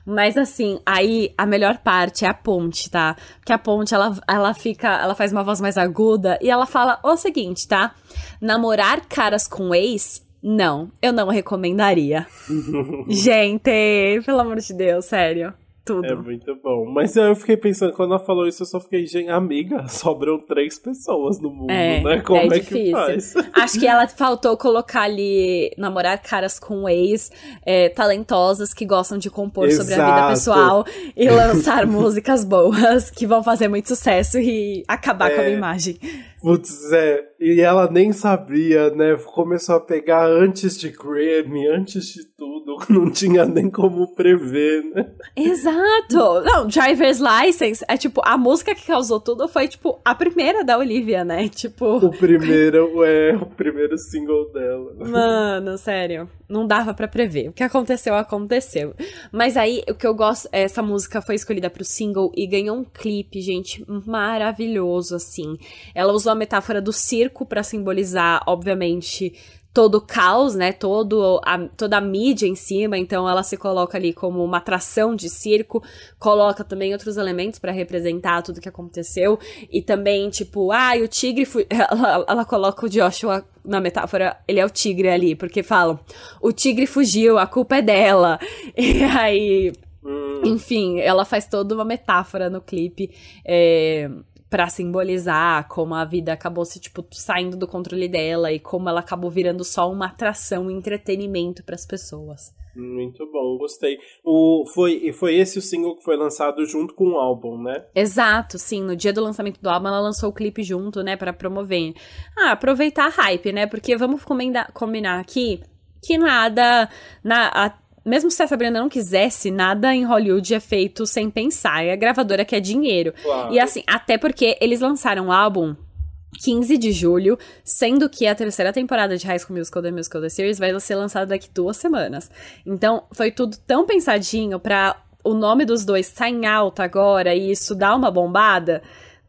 Mas assim, aí a melhor parte é a ponte, tá? Porque a ponte ela, ela fica, ela faz uma voz mais aguda e ela fala o seguinte, tá? Namorar caras com ex não, eu não recomendaria. Gente, pelo amor de Deus, sério tudo. É muito bom. Mas eu fiquei pensando, quando ela falou isso, eu só fiquei, gente, amiga, sobram três pessoas no mundo, é, né? Como é, é que faz? Acho que ela faltou colocar ali, namorar caras com ex, é, talentosas que gostam de compor Exato. sobre a vida pessoal e lançar músicas boas que vão fazer muito sucesso e acabar é. com a minha imagem. Putz, é. E ela nem sabia, né? Começou a pegar antes de Grammy, antes de tudo. Não tinha nem como prever, né? Exato! Não, Driver's License é tipo, a música que causou tudo foi, tipo, a primeira da Olivia, né? Tipo. O primeiro, é, o primeiro single dela. Mano, sério. Não dava para prever. O que aconteceu, aconteceu. Mas aí, o que eu gosto, essa música foi escolhida pro single e ganhou um clipe, gente, maravilhoso, assim. Ela usou a metáfora do circo para simbolizar, obviamente, todo o caos, né? Todo a, toda a mídia em cima, então ela se coloca ali como uma atração de circo, coloca também outros elementos para representar tudo que aconteceu e também tipo, ah, o tigre ela, ela coloca o Joshua na metáfora, ele é o tigre ali, porque falam, o tigre fugiu, a culpa é dela. E aí, hum. enfim, ela faz toda uma metáfora no clipe. É, para simbolizar como a vida acabou se tipo saindo do controle dela e como ela acabou virando só uma atração, um entretenimento para as pessoas. Muito bom, gostei. O, foi, foi esse o single que foi lançado junto com o álbum, né? Exato, sim. No dia do lançamento do álbum, ela lançou o clipe junto, né, para promover. Ah, aproveitar a hype, né? Porque vamos combinar, combinar aqui que nada. Na, a, mesmo se a Sabrina não quisesse, nada em Hollywood é feito sem pensar. É a gravadora quer dinheiro. Claro. E assim, até porque eles lançaram o álbum 15 de julho, sendo que a terceira temporada de High School Musical The Musical The Series vai ser lançada daqui duas semanas. Então, foi tudo tão pensadinho pra o nome dos dois estar tá em alta agora e isso dar uma bombada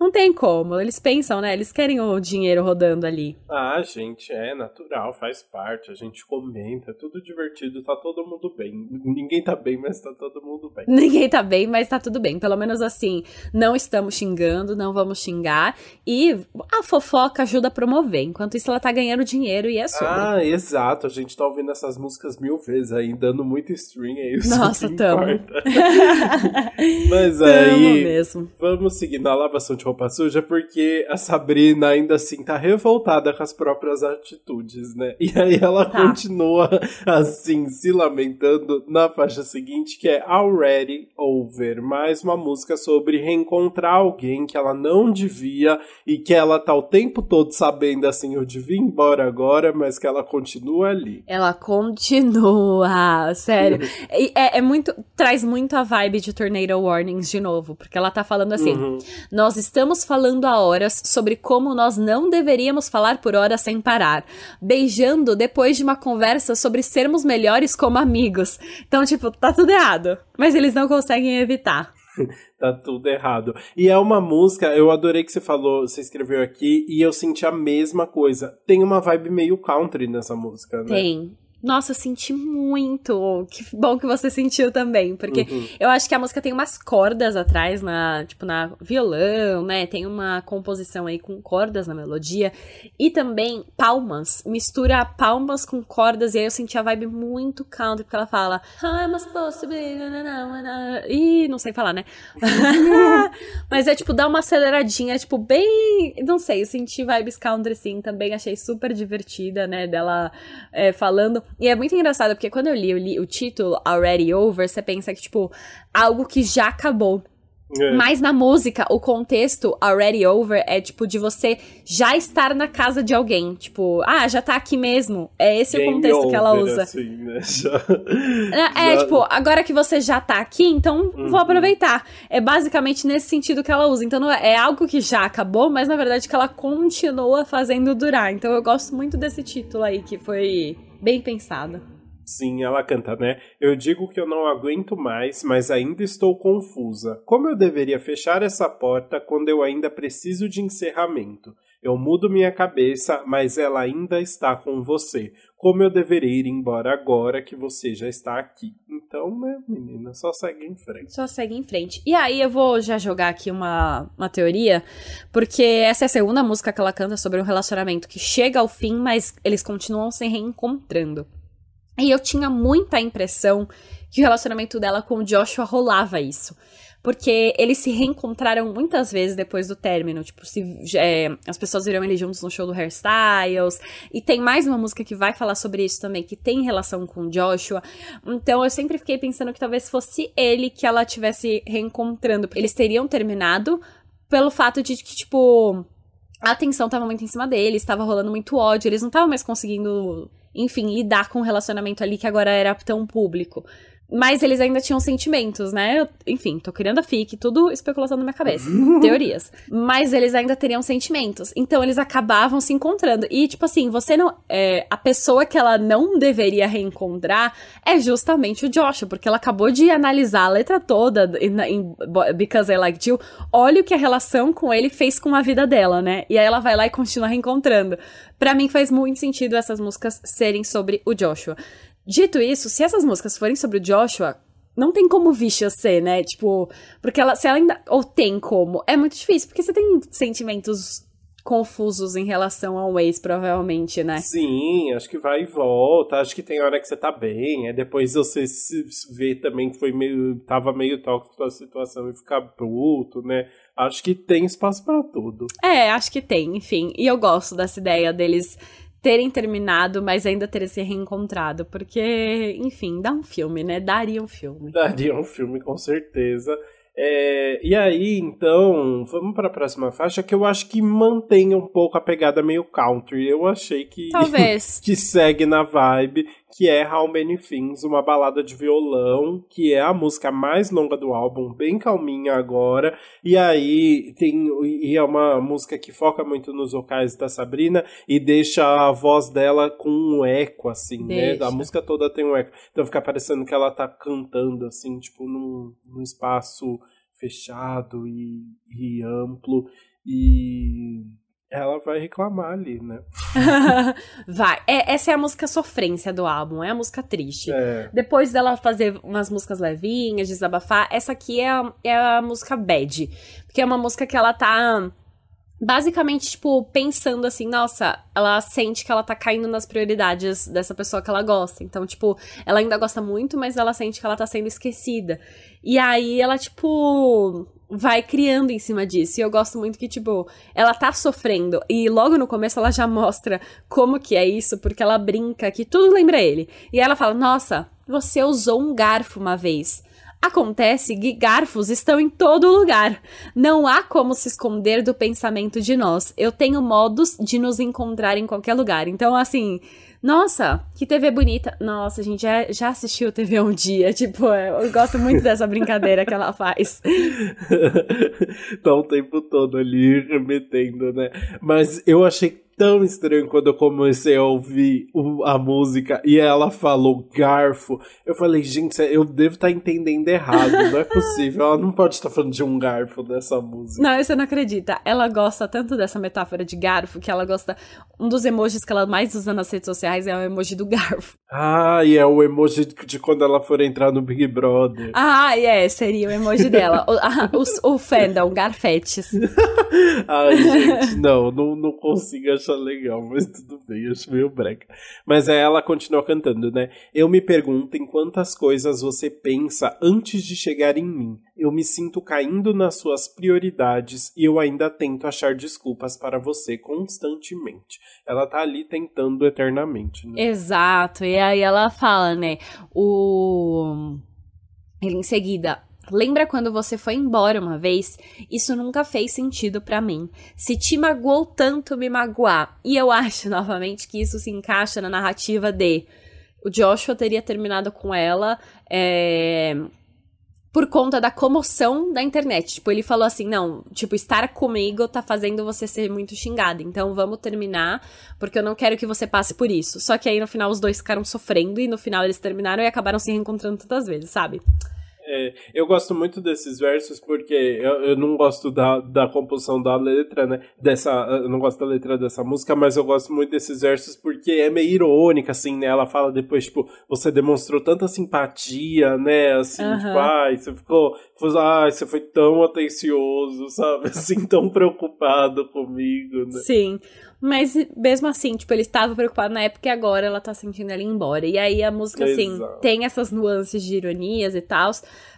não tem como. Eles pensam, né? Eles querem o dinheiro rodando ali. Ah, gente, é natural, faz parte. A gente comenta, é tudo divertido, tá todo mundo bem. Ninguém tá bem, mas tá todo mundo bem. Ninguém tá bem, mas tá tudo bem. Pelo menos assim, não estamos xingando, não vamos xingar. E a fofoca ajuda a promover. Enquanto isso, ela tá ganhando dinheiro e é sobre. Ah, exato. A gente tá ouvindo essas músicas mil vezes aí, dando muito stream, é isso. Nossa, que tamo. mas aí. Mesmo. Vamos seguir na lavação de de roupa suja porque a Sabrina ainda assim tá revoltada com as próprias atitudes, né? E aí ela tá. continua assim, se lamentando na faixa seguinte, que é Already Over, mais uma música sobre reencontrar alguém que ela não devia e que ela tá o tempo todo sabendo assim, eu devia ir embora agora, mas que ela continua ali. Ela continua, sério. é, é muito, traz muito a vibe de Tornado Warnings de novo, porque ela tá falando assim, uhum. nós estamos Estamos falando há horas sobre como nós não deveríamos falar por horas sem parar, beijando depois de uma conversa sobre sermos melhores como amigos. Então, tipo, tá tudo errado, mas eles não conseguem evitar. tá tudo errado. E é uma música, eu adorei que você falou, você escreveu aqui, e eu senti a mesma coisa. Tem uma vibe meio country nessa música, né? Tem. Nossa, eu senti muito. Que bom que você sentiu também. Porque uhum. eu acho que a música tem umas cordas atrás, na, tipo, na violão, né? Tem uma composição aí com cordas na melodia. E também palmas. Mistura palmas com cordas. E aí eu senti a vibe muito country, porque ela fala. I'm supposed to be. Ih, não sei falar, né? Mas é tipo, dá uma aceleradinha, tipo, bem. Não sei, eu senti vibes country sim. Também achei super divertida, né? Dela é, falando. E é muito engraçado, porque quando eu li, eu li o título Already Over, você pensa que, tipo, algo que já acabou. É. Mas na música, o contexto Already Over é tipo de você já estar na casa de alguém. Tipo, ah, já tá aqui mesmo. É esse Game o contexto que ela usa. Assim, né? já, é, é, já... tipo, agora que você já tá aqui, então uhum. vou aproveitar. É basicamente nesse sentido que ela usa. Então é, é algo que já acabou, mas na verdade que ela continua fazendo durar. Então eu gosto muito desse título aí, que foi bem pensada. Sim, ela canta, né? Eu digo que eu não aguento mais, mas ainda estou confusa. Como eu deveria fechar essa porta quando eu ainda preciso de encerramento? Eu mudo minha cabeça, mas ela ainda está com você. Como eu deveria ir embora agora que você já está aqui? Então, né, menina, só segue em frente. Só segue em frente. E aí eu vou já jogar aqui uma, uma teoria, porque essa é a segunda música que ela canta sobre um relacionamento que chega ao fim, mas eles continuam se reencontrando. E eu tinha muita impressão que o relacionamento dela com o Joshua rolava isso. Porque eles se reencontraram muitas vezes depois do término. Tipo, se, é, as pessoas viram ele juntos no show do Hairstyles. E tem mais uma música que vai falar sobre isso também, que tem relação com Joshua. Então eu sempre fiquei pensando que talvez fosse ele que ela tivesse reencontrando. Eles teriam terminado pelo fato de que, tipo, a atenção tava muito em cima deles, estava rolando muito ódio, eles não estavam mais conseguindo enfim, lidar com o relacionamento ali que agora era tão público. Mas eles ainda tinham sentimentos, né? Eu, enfim, tô criando a fic, tudo especulação na minha cabeça. teorias. Mas eles ainda teriam sentimentos. Então eles acabavam se encontrando. E, tipo assim, você não. É, a pessoa que ela não deveria reencontrar é justamente o Joshua, porque ela acabou de analisar a letra toda em, em Because I Like You. Olha o que a relação com ele fez com a vida dela, né? E aí ela vai lá e continua reencontrando. Para mim faz muito sentido essas músicas serem sobre o Joshua. Dito isso, se essas músicas forem sobre o Joshua, não tem como Visha ser, né? Tipo, porque ela, se ela ainda. Ou tem como. É muito difícil, porque você tem sentimentos confusos em relação ao ex, provavelmente, né? Sim, acho que vai e volta. Acho que tem hora que você tá bem, aí depois você se vê também que foi meio. tava meio tóxico a situação e ficar bruto, né? Acho que tem espaço para tudo. É, acho que tem, enfim. E eu gosto dessa ideia deles terem terminado, mas ainda terem se reencontrado. Porque, enfim, dá um filme, né? Daria um filme. Daria um filme, com certeza. É, e aí, então, vamos para a próxima faixa que eu acho que mantém um pouco a pegada meio country. Eu achei que talvez que segue na vibe, que é How Many Things, uma balada de violão, que é a música mais longa do álbum, bem calminha agora. E aí tem e é uma música que foca muito nos vocais da Sabrina e deixa a voz dela com um eco assim, deixa. né? A música toda tem um eco. Então fica parecendo que ela tá cantando assim, tipo num, num espaço fechado e, e amplo e ela vai reclamar ali, né? vai. É, essa é a música sofrência do álbum, é a música triste. É. Depois dela fazer umas músicas levinhas, desabafar, essa aqui é a, é a música bad. Porque é uma música que ela tá basicamente, tipo, pensando assim, nossa, ela sente que ela tá caindo nas prioridades dessa pessoa que ela gosta. Então, tipo, ela ainda gosta muito, mas ela sente que ela tá sendo esquecida. E aí ela, tipo, vai criando em cima disso. E eu gosto muito que, tipo, ela tá sofrendo. E logo no começo ela já mostra como que é isso, porque ela brinca que tudo lembra ele. E ela fala: Nossa, você usou um garfo uma vez. Acontece que garfos estão em todo lugar. Não há como se esconder do pensamento de nós. Eu tenho modos de nos encontrar em qualquer lugar. Então, assim, nossa, que TV bonita. Nossa, a gente já, já assistiu TV um dia. Tipo, eu gosto muito dessa brincadeira que ela faz. tá o tempo todo ali remetendo, né? Mas eu achei tão estranho quando eu comecei a ouvir a música e ela falou garfo. Eu falei, gente, eu devo estar tá entendendo errado, não é possível. Ela não pode estar falando de um garfo dessa música. Não, você não acredita. Ela gosta tanto dessa metáfora de garfo que ela gosta. Um dos emojis que ela mais usa nas redes sociais é o emoji do garfo. Ah, e é o emoji de quando ela for entrar no Big Brother. Ah, é, seria o emoji dela. o, o, o fandom, garfetes. Ai, gente, não, não, não consigo achar achar legal, mas tudo bem, acho meio breca. Mas aí ela continua cantando, né? Eu me pergunto em quantas coisas você pensa antes de chegar em mim. Eu me sinto caindo nas suas prioridades e eu ainda tento achar desculpas para você constantemente. Ela tá ali tentando eternamente, né? Exato. E aí ela fala, né? O. Ele em seguida, Lembra quando você foi embora uma vez? Isso nunca fez sentido para mim. Se te magoou tanto me magoar. E eu acho, novamente, que isso se encaixa na narrativa de o Joshua teria terminado com ela é, por conta da comoção da internet. Tipo, ele falou assim: não, tipo, estar comigo tá fazendo você ser muito xingada. Então vamos terminar, porque eu não quero que você passe por isso. Só que aí no final os dois ficaram sofrendo e no final eles terminaram e acabaram se reencontrando tantas vezes, sabe? É, eu gosto muito desses versos porque eu, eu não gosto da, da composição da letra, né? Dessa, eu não gosto da letra dessa música, mas eu gosto muito desses versos porque é meio irônica, assim, né? Ela fala depois, tipo, você demonstrou tanta simpatia, né? Assim, uhum. tipo, ai, você ficou, foi, ai, você foi tão atencioso, sabe? Assim, tão preocupado comigo, né? Sim. Mas mesmo assim, tipo, ele estava preocupado na época e agora ela tá sentindo ela ir embora. E aí a música, assim, Exato. tem essas nuances de ironias e tal.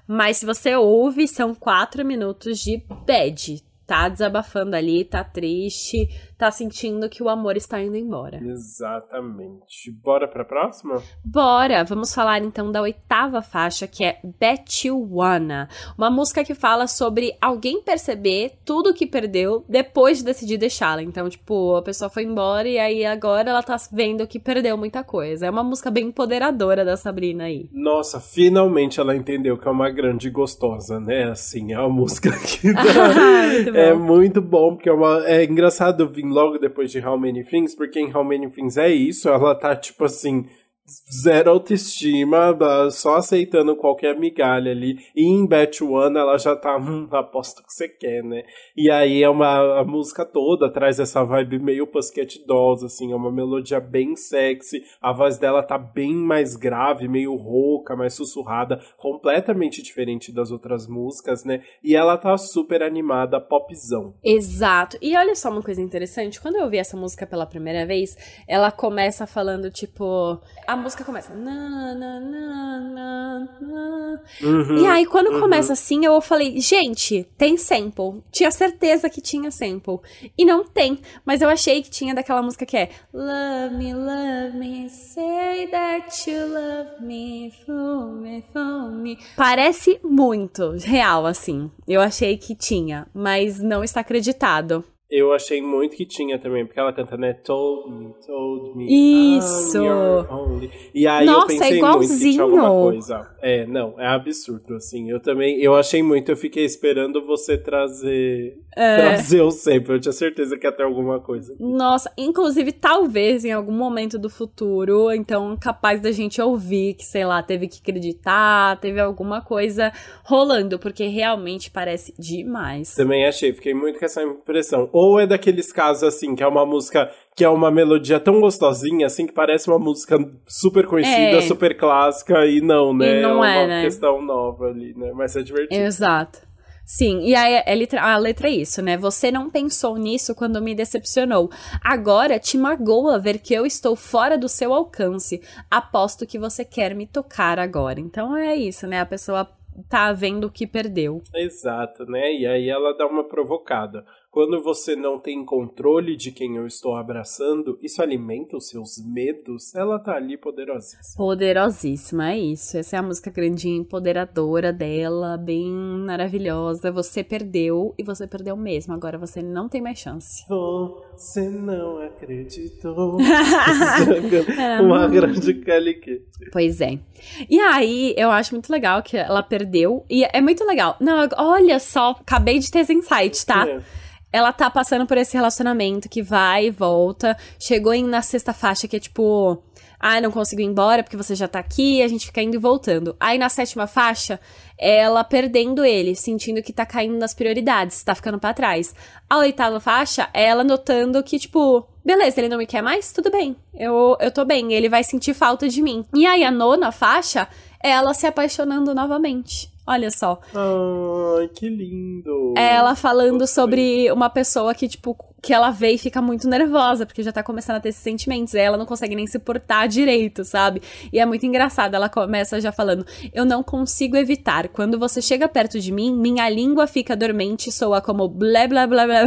Mas se você ouve, são quatro minutos de bad, tá desabafando ali, tá triste, tá sentindo que o amor está indo embora. Exatamente. Bora pra próxima? Bora! Vamos falar então da oitava faixa, que é Bet You Wanna. Uma música que fala sobre alguém perceber tudo que perdeu depois de decidir deixá-la. Então, tipo, a pessoa foi embora e aí agora ela tá vendo que perdeu muita coisa. É uma música bem empoderadora da Sabrina aí. Nossa, finalmente ela entendeu que é uma grande gostosa, né? Assim, é uma música que dá... muito é muito bom, porque é, uma... é engraçado vir logo depois de How Many Things, porque em How Many Things é isso, ela tá tipo assim, zero autoestima, só aceitando qualquer migalha ali. E em Bet One ela já tá, hum, aposto que você quer, né? E aí é uma a música toda traz essa vibe meio Pussycat Dolls, assim, é uma melodia bem sexy. A voz dela tá bem mais grave, meio rouca, mais sussurrada, completamente diferente das outras músicas, né? E ela tá super animada, popzão. Exato. E olha só uma coisa interessante, quando eu ouvi essa música pela primeira vez, ela começa falando tipo, a a música começa. Na, na, na, uhum, e aí, quando uhum. começa assim, eu falei, gente, tem sample. Tinha certeza que tinha sample. E não tem. Mas eu achei que tinha daquela música que é Love me, love me, say that you love me, fool me, fool me. Parece muito real, assim. Eu achei que tinha, mas não está acreditado. Eu achei muito que tinha também, porque ela canta, né? Told me, told me. Isso! E aí Nossa, eu pensei é muito que tinha alguma coisa. É, não, é absurdo, assim. Eu também, eu achei muito, eu fiquei esperando você trazer, é. trazer o sempre. Eu tinha certeza que ia ter alguma coisa. Aqui. Nossa, inclusive, talvez em algum momento do futuro, então, capaz da gente ouvir que, sei lá, teve que acreditar, teve alguma coisa rolando, porque realmente parece demais. Também achei, fiquei muito com essa impressão. Ou é daqueles casos assim, que é uma música que é uma melodia tão gostosinha, assim, que parece uma música super conhecida, é. super clássica, e não, né? E não é, uma é, né? questão nova ali, né? Mas é divertido. Exato. Sim, e aí a letra, a letra é isso, né? Você não pensou nisso quando me decepcionou. Agora te magoa ver que eu estou fora do seu alcance. Aposto que você quer me tocar agora. Então é isso, né? A pessoa tá vendo o que perdeu. Exato, né? E aí ela dá uma provocada. Quando você não tem controle de quem eu estou abraçando, isso alimenta os seus medos. Ela tá ali poderosíssima. Poderosíssima, é isso. Essa é a música grandinha, empoderadora dela, bem maravilhosa. Você perdeu e você perdeu mesmo. Agora você não tem mais chance. Você não acreditou. Uma grande Kelly Pois é. E aí, eu acho muito legal que ela perdeu. E é muito legal. Não, olha só, acabei de ter esse insight, tá? É ela tá passando por esse relacionamento que vai e volta. Chegou em, na sexta faixa, que é tipo. Ah, não consigo ir embora porque você já tá aqui, a gente fica indo e voltando. Aí na sétima faixa, ela perdendo ele, sentindo que tá caindo nas prioridades, tá ficando para trás. A oitava faixa, ela notando que, tipo, beleza, ele não me quer mais? Tudo bem, eu, eu tô bem, ele vai sentir falta de mim. E aí a nona faixa, ela se apaixonando novamente. Olha só. Ai, que lindo. Ela falando Gostei. sobre uma pessoa que, tipo, que ela vê e fica muito nervosa, porque já tá começando a ter esses sentimentos. E ela não consegue nem se portar direito, sabe? E é muito engraçado. Ela começa já falando: Eu não consigo evitar. Quando você chega perto de mim, minha língua fica dormente e soa como blá blá blá blá.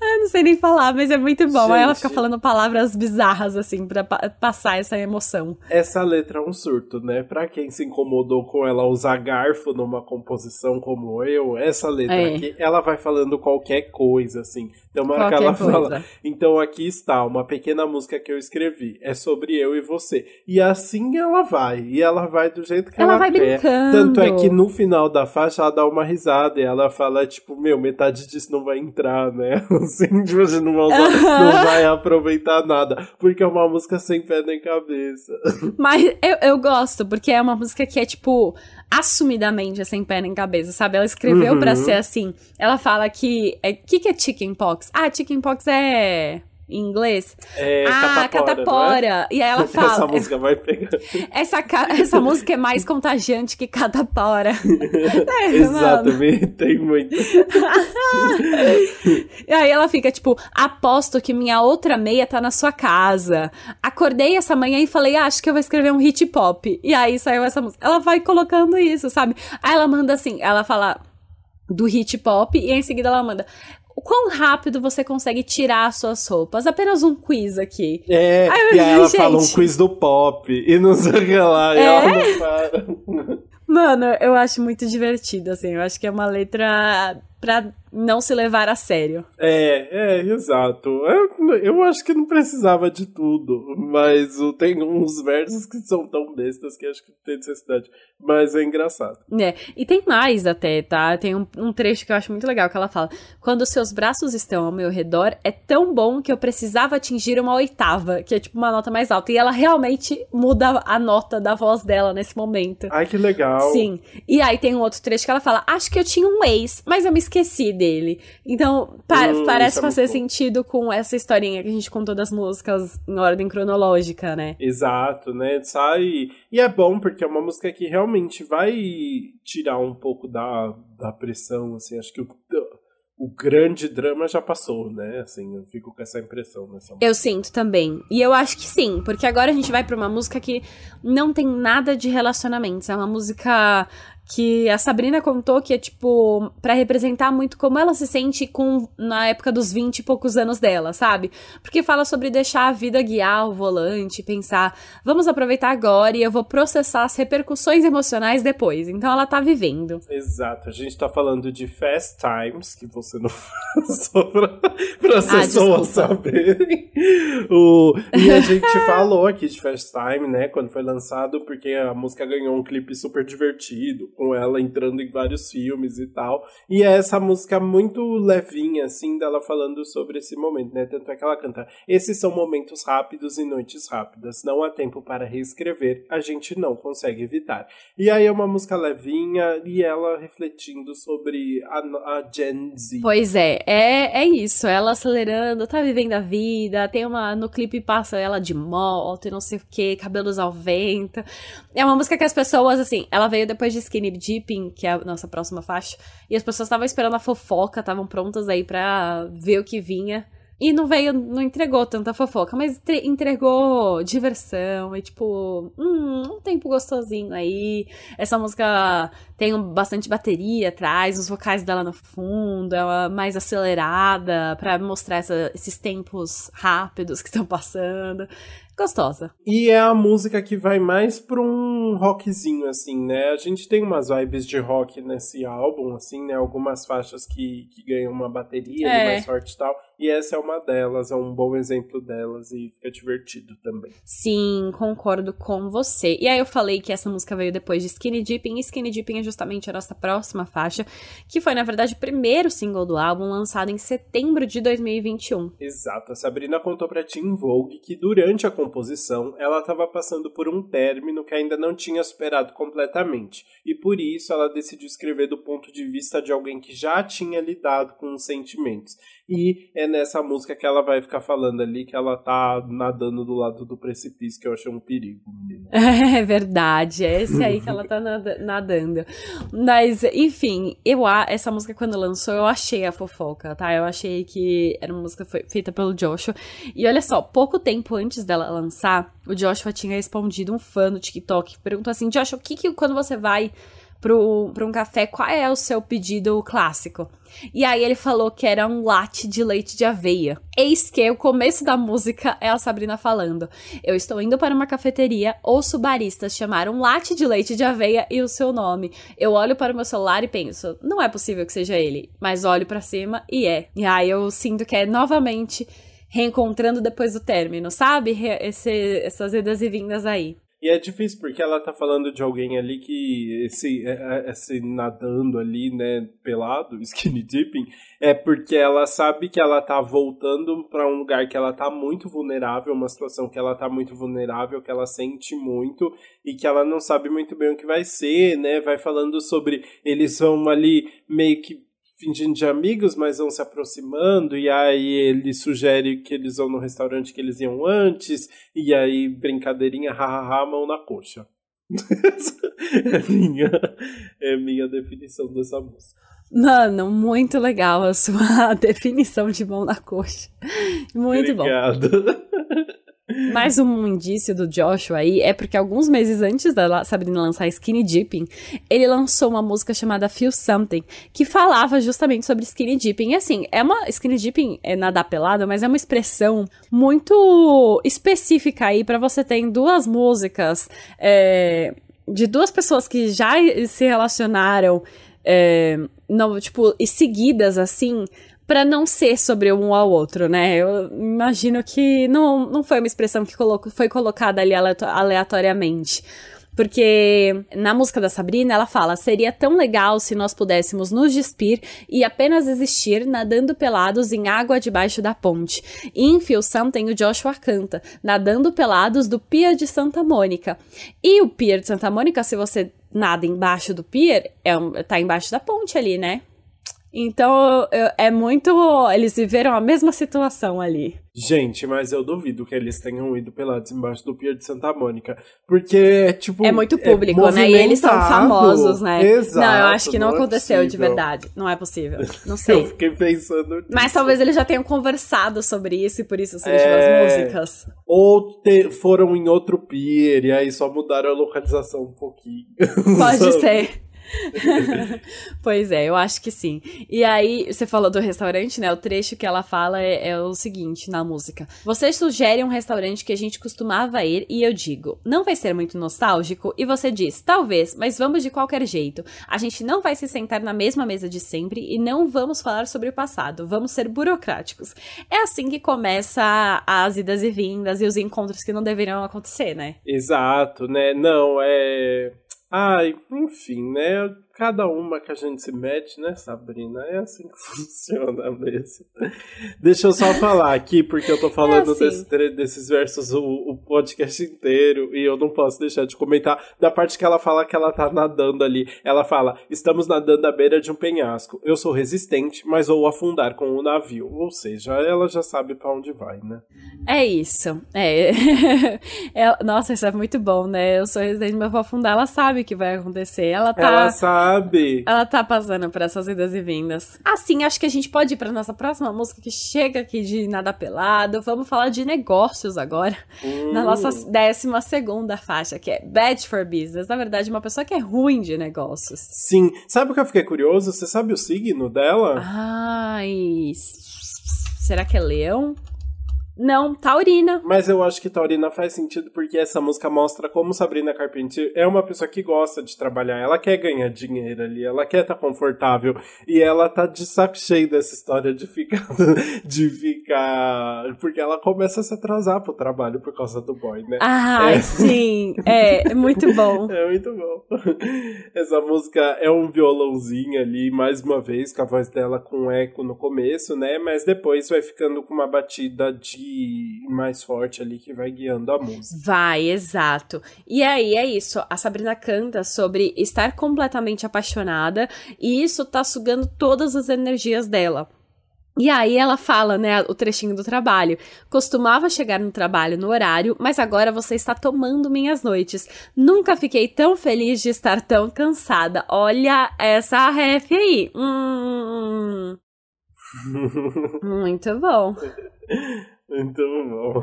Eu não sei nem falar, mas é muito bom. Gente, Aí ela fica falando palavras bizarras, assim, pra pa passar essa emoção. Essa letra é um surto, né? Pra quem se incomodou com ela usar garfo numa composição como eu, essa letra é. aqui, ela vai falando qualquer coisa, assim. Tem uma hora que ela coisa. fala. Então aqui está, uma pequena música que eu escrevi. É sobre eu e você. E assim ela vai. E ela vai do jeito que ela, ela vai quer. Brincando. Tanto é que no final da faixa ela dá uma risada e ela fala, tipo, meu, metade disso não vai entrar, né? Né? Assim, tipo, a gente não vai, usar, não vai aproveitar nada. Porque é uma música sem pé nem cabeça. Mas eu, eu gosto, porque é uma música que é, tipo, assumidamente sem pé nem cabeça, sabe? Ela escreveu uhum. para ser assim. Ela fala que. O é, que, que é chickenpox? Ah, chickenpox é em inglês. É, ah, catapora. catapora. É? E aí ela fala. essa música vai pegar. Essa, essa música é mais contagiante que catapora. é, Exatamente, tem muito. e aí ela fica tipo: aposto que minha outra meia tá na sua casa. Acordei essa manhã e falei: ah, acho que eu vou escrever um hit pop. E aí saiu essa música. Ela vai colocando isso, sabe? Aí ela manda assim: ela fala do hit pop e em seguida ela manda o quão rápido você consegue tirar as suas roupas? Apenas um quiz aqui. É, aí, e aí ela gente... fala um quiz do pop e não sei o que lá, é? e ela não para. Mano, eu acho muito divertido, assim. Eu acho que é uma letra pra não se levar a sério. É, é, exato. Eu, eu acho que não precisava de tudo, mas tem uns versos que são tão bestas que acho que tem necessidade. Mas é engraçado. É, e tem mais até, tá? Tem um, um trecho que eu acho muito legal que ela fala: Quando seus braços estão ao meu redor, é tão bom que eu precisava atingir uma oitava, que é tipo uma nota mais alta. E ela realmente muda a nota da voz dela nesse momento. Ai, que legal. Sim. E aí tem um outro trecho que ela fala: Acho que eu tinha um ex, mas eu me esqueci dele. Então, pa hum, parece é fazer sentido com essa historinha que a gente contou das músicas em ordem cronológica, né? Exato, né? Sai. E é bom porque é uma música que realmente vai tirar um pouco da, da pressão, assim. Acho que o, o grande drama já passou, né? Assim, eu fico com essa impressão nessa música. Eu sinto também. E eu acho que sim, porque agora a gente vai pra uma música que não tem nada de relacionamentos. É uma música que a Sabrina contou que é tipo para representar muito como ela se sente com na época dos 20 e poucos anos dela, sabe? Porque fala sobre deixar a vida guiar o volante, pensar, vamos aproveitar agora e eu vou processar as repercussões emocionais depois. Então ela tá vivendo. Exato. A gente tá falando de Fast Times, que você não as ah, pessoas saberem. O, e a gente falou aqui de Fast Time, né, quando foi lançado, porque a música ganhou um clipe super divertido com ela entrando em vários filmes e tal. E é essa música muito levinha, assim, dela falando sobre esse momento, né? Tanto é que ela canta: Esses são momentos rápidos e noites rápidas. Não há tempo para reescrever, a gente não consegue evitar. E aí é uma música levinha e ela refletindo sobre a, a Gen Z. Pois é, é, é isso. Ela acelerando, tá vivendo a vida. Tem uma. No clipe passa ela de moto e não sei o que, cabelos ao vento. É uma música que as pessoas, assim, ela veio depois de Skinny Dipping, que é a nossa próxima faixa. E as pessoas estavam esperando a fofoca, estavam prontas aí pra ver o que vinha. E não veio, não entregou tanta fofoca, mas entregou diversão e tipo, hum, um tempo gostosinho aí. Essa música tem bastante bateria atrás, os vocais dela no fundo, ela mais acelerada para mostrar essa, esses tempos rápidos que estão passando gostosa. E é a música que vai mais pra um rockzinho, assim, né? A gente tem umas vibes de rock nesse álbum, assim, né? Algumas faixas que, que ganham uma bateria é. mais forte e tal. E essa é uma delas, é um bom exemplo delas e fica divertido também. Sim, concordo com você. E aí eu falei que essa música veio depois de Skinny Dipping, e Skinny Dipping é justamente a nossa próxima faixa, que foi, na verdade, o primeiro single do álbum, lançado em setembro de 2021. Exato. A Sabrina contou pra Tim Vogue que durante a composição ela estava passando por um término que ainda não tinha superado completamente. E por isso ela decidiu escrever do ponto de vista de alguém que já tinha lidado com os sentimentos. E é nessa música que ela vai ficar falando ali que ela tá nadando do lado do precipício, que eu achei um perigo, menina. É verdade, é esse aí que ela tá nadando. Mas, enfim, eu essa música quando lançou, eu achei a fofoca, tá? Eu achei que era uma música feita pelo Joshua. E olha só, pouco tempo antes dela lançar, o Joshua tinha respondido um fã no TikTok, perguntou assim: Joshua, o que que quando você vai para um café, qual é o seu pedido clássico? E aí ele falou que era um latte de leite de aveia. Eis que o começo da música é a Sabrina falando: Eu estou indo para uma cafeteria, ouço baristas chamar um latte de leite de aveia e o seu nome. Eu olho para o meu celular e penso: Não é possível que seja ele. Mas olho para cima e é. E aí eu sinto que é novamente reencontrando depois do término, sabe? Esse, essas idas e vindas aí. E é difícil porque ela tá falando de alguém ali que esse, é, é, esse nadando ali, né, pelado, skinny dipping, é porque ela sabe que ela tá voltando para um lugar que ela tá muito vulnerável, uma situação que ela tá muito vulnerável, que ela sente muito e que ela não sabe muito bem o que vai ser, né? Vai falando sobre eles vão ali meio que fingindo de amigos, mas vão se aproximando, e aí ele sugere que eles vão no restaurante que eles iam antes, e aí brincadeirinha, hahaha, mão na coxa. é minha, é minha definição dessa música. Mano, muito legal a sua definição de mão na coxa. Muito Obrigado. bom. Mais um indício do Joshua aí é porque alguns meses antes da Sabrina lançar Skinny Dipping, ele lançou uma música chamada Feel Something, que falava justamente sobre Skinny Dipping. E assim, é uma. Skinny Dipping é nadar pelado, mas é uma expressão muito específica aí para você ter em duas músicas é, de duas pessoas que já se relacionaram. É, não, tipo, e seguidas assim, para não ser sobre um ao outro, né? Eu imagino que não, não foi uma expressão que foi colocada ali aleatoriamente. Porque na música da Sabrina ela fala: seria tão legal se nós pudéssemos nos despir e apenas existir nadando pelados em água debaixo da ponte. E em Feel Something o Joshua canta, nadando pelados do Pier de Santa Mônica. E o Pier de Santa Mônica, se você nada embaixo do pier, é tá embaixo da ponte ali, né? Então, é muito. Eles viveram a mesma situação ali. Gente, mas eu duvido que eles tenham ido pelados embaixo do Pier de Santa Mônica. Porque, tipo. É muito público, é né? E eles são famosos, né? Exato, não, eu acho que não, não aconteceu é de verdade. Não é possível. Não sei. eu fiquei pensando. Nisso. Mas talvez eles já tenham conversado sobre isso e por isso surgiram é... as músicas. Ou te... foram em outro pier e aí só mudaram a localização um pouquinho. Pode ser. pois é, eu acho que sim. E aí, você falou do restaurante, né? O trecho que ela fala é, é, o seguinte na música: Você sugere um restaurante que a gente costumava ir e eu digo, não vai ser muito nostálgico? E você diz, talvez, mas vamos de qualquer jeito. A gente não vai se sentar na mesma mesa de sempre e não vamos falar sobre o passado, vamos ser burocráticos. É assim que começa as idas e vindas e os encontros que não deveriam acontecer, né? Exato, né? Não, é. Ai, enfim, né? Cada uma que a gente se mete, né, Sabrina? É assim que funciona mesmo. Deixa eu só falar aqui, porque eu tô falando é assim. desse, desses versos o, o, podcast inteiro e eu não posso deixar de comentar da parte que ela fala que ela tá nadando ali. Ela fala: Estamos nadando à beira de um penhasco. Eu sou resistente, mas vou afundar com o navio. Ou seja, ela já sabe para onde vai, né? É isso. É. é. Nossa, isso é muito bom, né? Eu sou resistente, mas vou afundar. Ela sabe o que vai acontecer. Ela tá. Ela sabe sabe. Ela tá passando por essas idas e vindas. Assim, acho que a gente pode ir pra nossa próxima música que chega aqui de nada pelado. Vamos falar de negócios agora. Hum. Na nossa décima segunda faixa, que é Bad for Business. Na verdade, uma pessoa que é ruim de negócios. Sim. Sabe o que eu fiquei curioso? Você sabe o signo dela? Ai. Será que é leão? Não, Taurina. Mas eu acho que Taurina faz sentido porque essa música mostra como Sabrina Carpenter é uma pessoa que gosta de trabalhar, ela quer ganhar dinheiro ali, ela quer estar tá confortável e ela tá de saco cheio dessa história de ficar de ficar, porque ela começa a se atrasar pro trabalho por causa do boy, né? Ah, é. sim, é, é muito bom. É muito bom. Essa música é um violãozinho ali, mais uma vez, com a voz dela com eco no começo, né? Mas depois vai ficando com uma batida de mais forte ali que vai guiando a música. Vai, exato. E aí é isso. A Sabrina canta sobre estar completamente apaixonada e isso tá sugando todas as energias dela. E aí ela fala, né, o trechinho do trabalho. Costumava chegar no trabalho no horário, mas agora você está tomando minhas noites. Nunca fiquei tão feliz de estar tão cansada. Olha essa ref aí. Hum. Muito bom. Muito bom.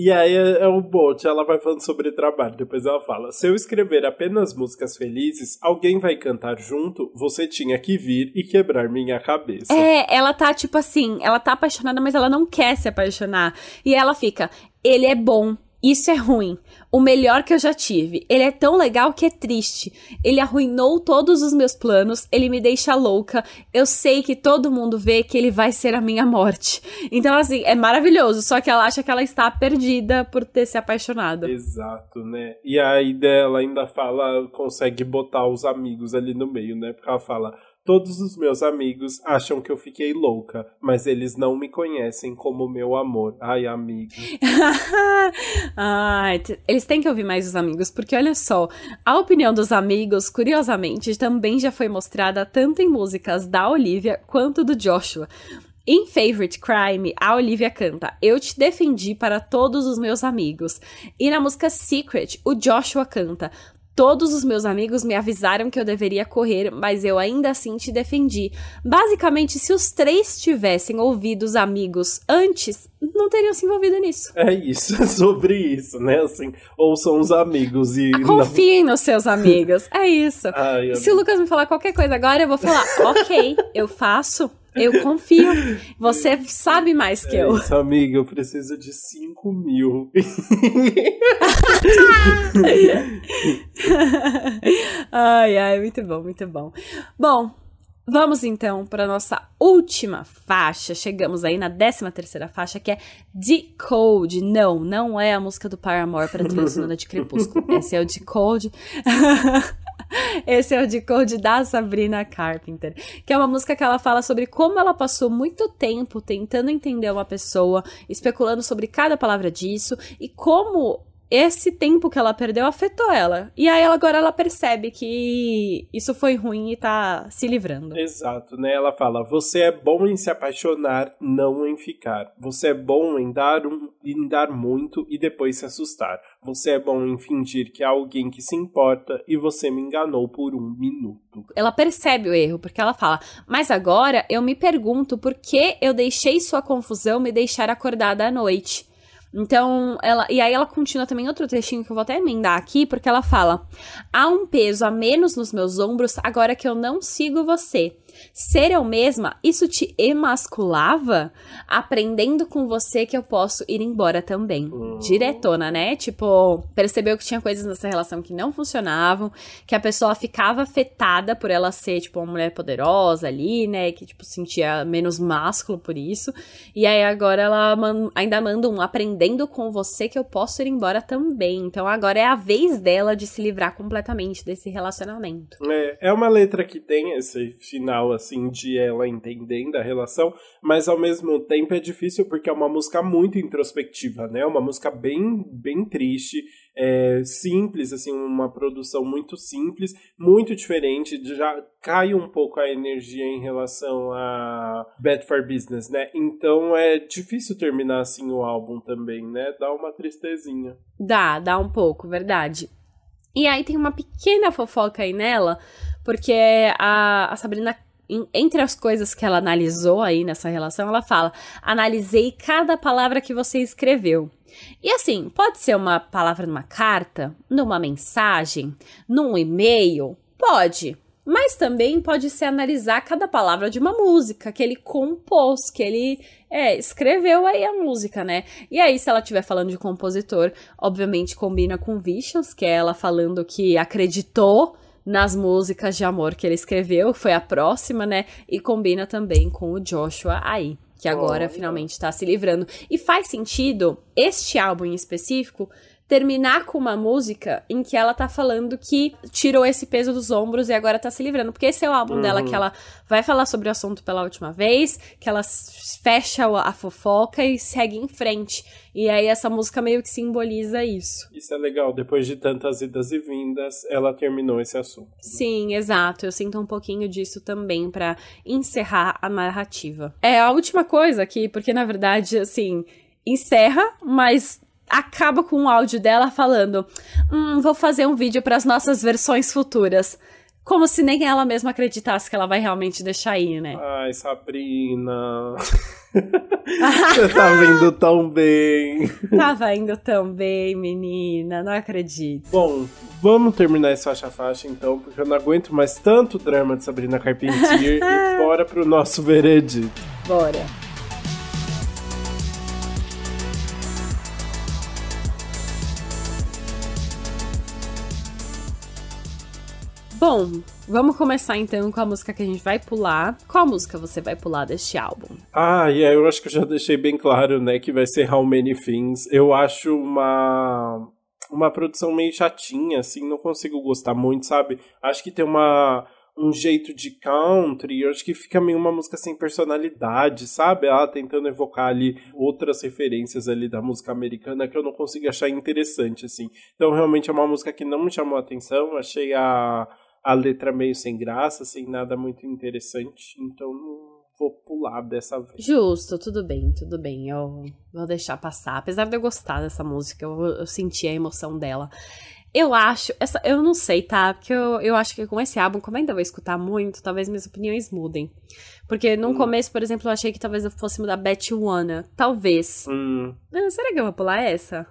E aí é, é o Bolt, ela vai falando sobre trabalho, depois ela fala: se eu escrever apenas músicas felizes, alguém vai cantar junto, você tinha que vir e quebrar minha cabeça. É, ela tá tipo assim, ela tá apaixonada, mas ela não quer se apaixonar. E ela fica: ele é bom, isso é ruim. O melhor que eu já tive. Ele é tão legal que é triste. Ele arruinou todos os meus planos. Ele me deixa louca. Eu sei que todo mundo vê que ele vai ser a minha morte. Então, assim, é maravilhoso. Só que ela acha que ela está perdida por ter se apaixonado. Exato, né? E aí dela ainda fala, consegue botar os amigos ali no meio, né? Porque ela fala Todos os meus amigos acham que eu fiquei louca, mas eles não me conhecem como meu amor. Ai, amigo. Ai, eles têm que ouvir mais os amigos, porque olha só, a opinião dos amigos, curiosamente, também já foi mostrada tanto em músicas da Olivia quanto do Joshua. Em Favorite Crime, a Olivia canta Eu te defendi para todos os meus amigos. E na música Secret, o Joshua canta Todos os meus amigos me avisaram que eu deveria correr, mas eu ainda assim te defendi. Basicamente, se os três tivessem ouvido os amigos antes, não teriam se envolvido nisso. É isso, sobre isso, né? Assim, ouçam os amigos e. Confiem não... nos seus amigos. É isso. Ai, se o Lucas me falar qualquer coisa agora, eu vou falar, ok, eu faço. Eu confio. Você sabe mais que é eu. Isso, amiga, eu preciso de 5 mil. ai, ai, muito bom, muito bom. Bom, vamos então para nossa última faixa. Chegamos aí na 13 terceira faixa, que é Decode. Não, não é a música do Paramore para trilha sonora de Crepúsculo. Esse é o Decode. Esse é o de Code da Sabrina Carpenter, que é uma música que ela fala sobre como ela passou muito tempo tentando entender uma pessoa, especulando sobre cada palavra disso e como esse tempo que ela perdeu afetou ela. E aí agora ela percebe que isso foi ruim e tá se livrando. Exato, né? Ela fala: "Você é bom em se apaixonar, não em ficar. Você é bom em dar um, em dar muito e depois se assustar. Você é bom em fingir que há alguém que se importa e você me enganou por um minuto." Ela percebe o erro porque ela fala: "Mas agora eu me pergunto por que eu deixei sua confusão me deixar acordada à noite." Então, ela. E aí ela continua também outro trechinho que eu vou até emendar aqui, porque ela fala: há um peso a menos nos meus ombros agora que eu não sigo você. Ser eu mesma, isso te emasculava? Aprendendo com você que eu posso ir embora também. Uhum. Diretona, né? Tipo, percebeu que tinha coisas nessa relação que não funcionavam, que a pessoa ficava afetada por ela ser, tipo, uma mulher poderosa ali, né? Que, tipo, sentia menos másculo por isso. E aí agora ela man ainda manda um aprendendo com você que eu posso ir embora também. Então agora é a vez dela de se livrar completamente desse relacionamento. É, é uma letra que tem esse final assim, de ela entendendo a relação, mas ao mesmo tempo é difícil porque é uma música muito introspectiva, né? Uma música bem, bem triste, é, simples, assim, uma produção muito simples, muito diferente, já cai um pouco a energia em relação a Bad for Business, né? Então é difícil terminar assim o álbum também, né? Dá uma tristezinha. Dá, dá um pouco, verdade. E aí tem uma pequena fofoca aí nela, porque a, a Sabrina entre as coisas que ela analisou aí nessa relação, ela fala: analisei cada palavra que você escreveu. E assim, pode ser uma palavra numa carta, numa mensagem, num e-mail? Pode. Mas também pode ser analisar cada palavra de uma música que ele compôs, que ele é, escreveu aí a música, né? E aí, se ela estiver falando de compositor, obviamente combina com Visions, que é ela falando que acreditou nas músicas de amor que ele escreveu, foi a próxima, né? E combina também com o Joshua aí, que agora oh, finalmente está se livrando. E faz sentido este álbum em específico terminar com uma música em que ela tá falando que tirou esse peso dos ombros e agora tá se livrando. Porque esse é o álbum uhum. dela que ela vai falar sobre o assunto pela última vez, que ela fecha a fofoca e segue em frente. E aí essa música meio que simboliza isso. Isso é legal, depois de tantas idas e vindas, ela terminou esse assunto. Sim, exato. Eu sinto um pouquinho disso também para encerrar a narrativa. É a última coisa aqui, porque na verdade, assim, encerra, mas acaba com o áudio dela falando: Hum, vou fazer um vídeo para as nossas versões futuras. Como se nem ela mesma acreditasse que ela vai realmente deixar ir, né? Ai, Sabrina. Você tá vindo tão bem. Tava indo tão bem, menina. Não acredito. Bom, vamos terminar esse faixa-faixa então, porque eu não aguento mais tanto drama de Sabrina Carpentier. e bora pro nosso veredito. Bora. Bom, vamos começar então com a música que a gente vai pular. Qual música você vai pular deste álbum? Ah, e yeah, eu acho que eu já deixei bem claro, né, que vai ser How Many Things. Eu acho uma uma produção meio chatinha, assim, não consigo gostar muito, sabe? Acho que tem uma um jeito de country, eu acho que fica meio uma música sem personalidade, sabe? Ela tentando evocar ali outras referências ali da música americana que eu não consigo achar interessante, assim. Então, realmente é uma música que não me chamou a atenção, achei a a letra meio sem graça, sem nada muito interessante, então não vou pular dessa vez. Justo, tudo bem, tudo bem, eu vou deixar passar. Apesar de eu gostar dessa música, eu, eu senti a emoção dela. Eu acho, essa, eu não sei, tá? Porque eu, eu acho que com esse álbum, como ainda vou escutar muito, talvez minhas opiniões mudem. Porque no hum. começo, por exemplo, eu achei que talvez eu fosse mudar Betty Wanna. Talvez. Hum. Ah, será que eu vou pular essa?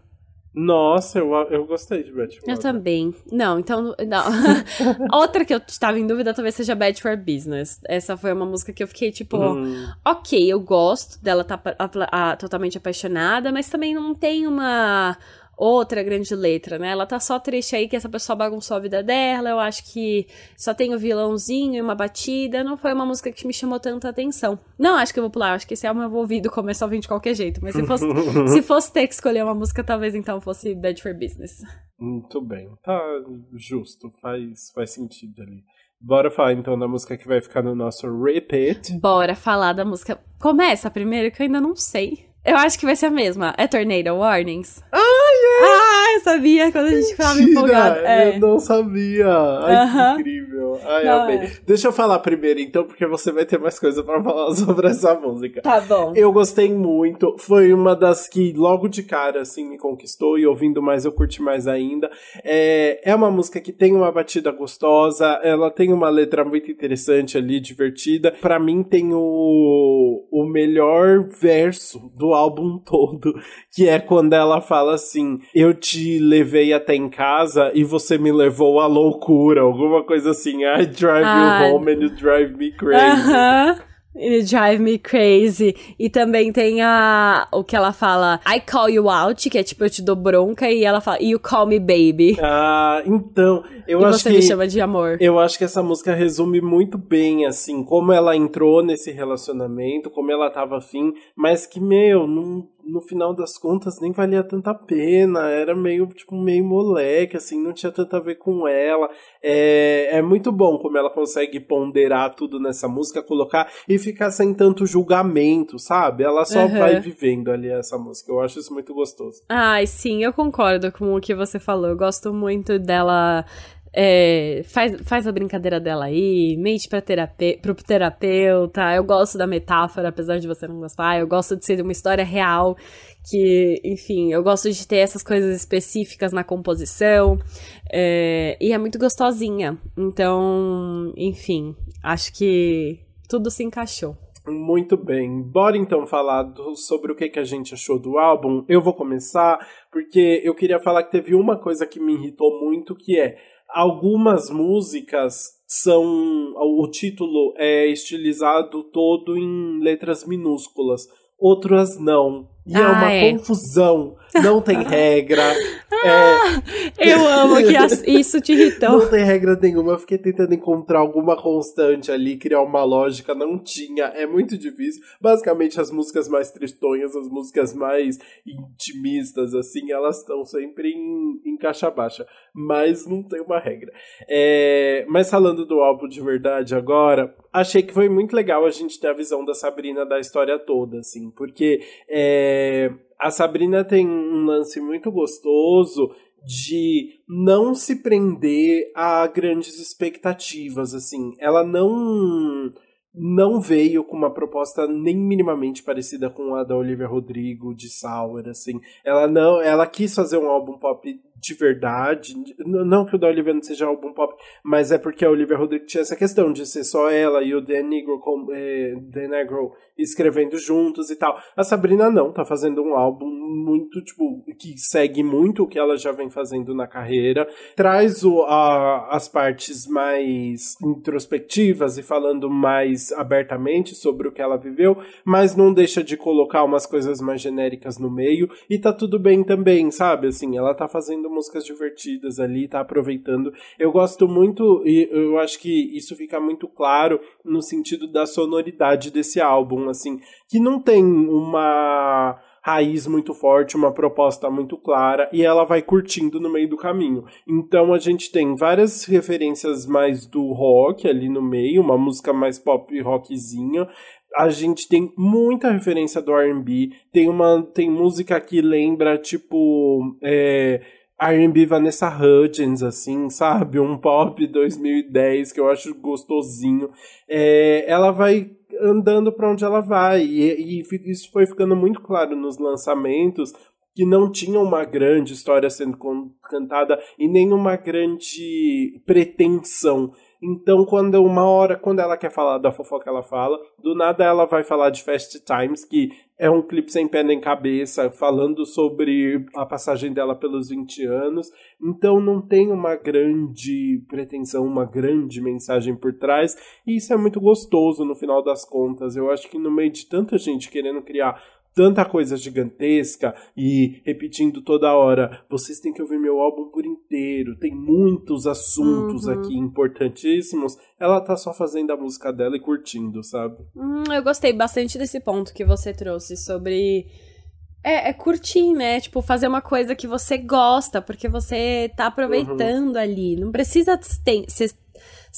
Nossa, eu, eu gostei de Bad Eu também. Não, então. Não. Outra que eu estava em dúvida talvez seja Bad for Business. Essa foi uma música que eu fiquei tipo, hum. ok, eu gosto dela tá a, a, totalmente apaixonada, mas também não tem uma outra grande letra, né? Ela tá só triste aí que essa pessoa bagunçou a vida dela. Eu acho que só tem o vilãozinho e uma batida. Não foi uma música que me chamou tanta atenção. Não acho que eu vou pular. Acho que esse álbum eu vou ouvir do começo ao fim de qualquer jeito. Mas se fosse, se fosse ter que escolher uma música, talvez então fosse Bad for Business. Muito bem. Tá justo. Faz, faz sentido ali. Bora falar então da música que vai ficar no nosso repeat. Bora falar da música. Começa primeiro que eu ainda não sei. Eu acho que vai ser a mesma. É Tornado Warnings. Ah! Ah, eu sabia quando a gente ficava empolgado. É. Eu não sabia. Ai, uh -huh. que incrível. Ai, não, amei. É. Deixa eu falar primeiro, então, porque você vai ter mais coisa pra falar sobre essa música. Tá bom. Eu gostei muito. Foi uma das que logo de cara, assim, me conquistou. E ouvindo mais, eu curti mais ainda. É, é uma música que tem uma batida gostosa. Ela tem uma letra muito interessante ali, divertida. Pra mim, tem o, o melhor verso do álbum todo. Que é quando ela fala assim: Eu te levei até em casa e você me levou à loucura, alguma coisa assim. I drive ah. you home and you drive me crazy. Uh -huh. You drive me crazy. E também tem a o que ela fala, I call you out, que é tipo, eu te dou bronca, e ela fala, you call me baby. Ah, então, eu e acho você que. me chama de amor. Eu acho que essa música resume muito bem, assim, como ela entrou nesse relacionamento, como ela tava afim, mas que, meu, não no final das contas nem valia tanta pena, era meio, tipo, meio moleque, assim, não tinha tanto a ver com ela. É, é muito bom como ela consegue ponderar tudo nessa música, colocar e ficar sem tanto julgamento, sabe? Ela só uhum. vai vivendo ali essa música. Eu acho isso muito gostoso. Ai, sim, eu concordo com o que você falou. Eu gosto muito dela é, faz, faz a brincadeira dela aí, mente pra terape pro terapeuta. Eu gosto da metáfora, apesar de você não gostar. Eu gosto de ser uma história real, que, enfim, eu gosto de ter essas coisas específicas na composição. É, e é muito gostosinha. Então, enfim, acho que tudo se encaixou. Muito bem. Bora então falar do, sobre o que, que a gente achou do álbum. Eu vou começar porque eu queria falar que teve uma coisa que me irritou muito, que é algumas músicas são o título é estilizado todo em letras minúsculas, outras não. E é ah, é uma é. confusão, não tem regra. ah, é... Eu amo que isso te irritou. Não tem regra nenhuma, eu fiquei tentando encontrar alguma constante ali, criar uma lógica, não tinha, é muito difícil. Basicamente, as músicas mais tristonhas, as músicas mais intimistas, assim, elas estão sempre em, em, caixa baixa, mas não tem uma regra. É... Mas falando do álbum de verdade agora, achei que foi muito legal a gente ter a visão da Sabrina da história toda, assim, porque. É é, a Sabrina tem um lance muito gostoso de não se prender a grandes expectativas, assim. Ela não não veio com uma proposta nem minimamente parecida com a da Olivia Rodrigo de Sour, assim. Ela não, ela quis fazer um álbum pop de verdade. Não que o da Olivia não seja um álbum pop, mas é porque a Olivia Rodrigo tinha essa questão de ser só ela e o Dan Negro, é, Dan Negro escrevendo juntos e tal. A Sabrina não, tá fazendo um álbum muito, tipo, que segue muito o que ela já vem fazendo na carreira. Traz o, a, as partes mais introspectivas e falando mais abertamente sobre o que ela viveu, mas não deixa de colocar umas coisas mais genéricas no meio. E tá tudo bem também, sabe? Assim, ela tá fazendo músicas divertidas ali, tá aproveitando. Eu gosto muito, e eu acho que isso fica muito claro no sentido da sonoridade desse álbum, assim, que não tem uma raiz muito forte, uma proposta muito clara e ela vai curtindo no meio do caminho. Então a gente tem várias referências mais do rock ali no meio, uma música mais pop rockzinha. A gente tem muita referência do R&B, tem uma tem música que lembra tipo é, R&B Vanessa Hudgens, assim, sabe? Um pop 2010 que eu acho gostosinho. É, ela vai andando para onde ela vai. E, e, isso foi ficando muito claro nos lançamentos que não tinha uma grande história sendo cantada e nenhuma grande pretensão. Então, quando uma hora, quando ela quer falar da fofoca, ela fala. Do nada, ela vai falar de Fast Times, que é um clipe sem pé nem cabeça, falando sobre a passagem dela pelos 20 anos. Então, não tem uma grande pretensão, uma grande mensagem por trás. E isso é muito gostoso no final das contas. Eu acho que no meio de tanta gente querendo criar tanta coisa gigantesca e repetindo toda hora, vocês têm que ouvir meu álbum por inteiro, tem muitos assuntos uhum. aqui importantíssimos. Ela tá só fazendo a música dela e curtindo, sabe? Hum, eu gostei bastante desse ponto que você trouxe sobre é, é, curtir, né? Tipo, fazer uma coisa que você gosta, porque você tá aproveitando uhum. ali. Não precisa ter,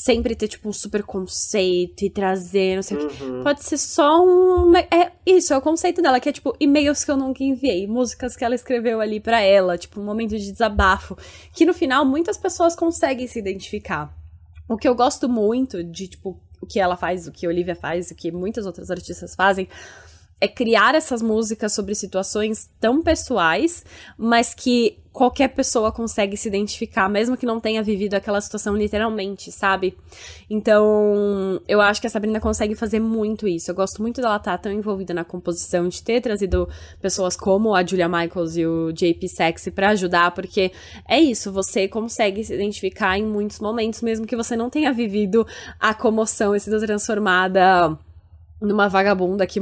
sempre ter, tipo, um super conceito e trazer, não sei o que. Uhum. Pode ser só um. É isso, é o conceito dela, que é tipo e-mails que eu nunca enviei, músicas que ela escreveu ali para ela, tipo, um momento de desabafo. Que no final muitas pessoas conseguem se identificar. O que eu gosto muito de, tipo, o que ela faz, o que a Olivia faz, o que muitas outras artistas fazem, é criar essas músicas sobre situações tão pessoais, mas que qualquer pessoa consegue se identificar, mesmo que não tenha vivido aquela situação literalmente, sabe? Então, eu acho que a Sabrina consegue fazer muito isso. Eu gosto muito dela estar tão envolvida na composição, de ter trazido pessoas como a Julia Michaels e o JP Sexy para ajudar, porque é isso, você consegue se identificar em muitos momentos, mesmo que você não tenha vivido a comoção e sido transformada numa vagabunda que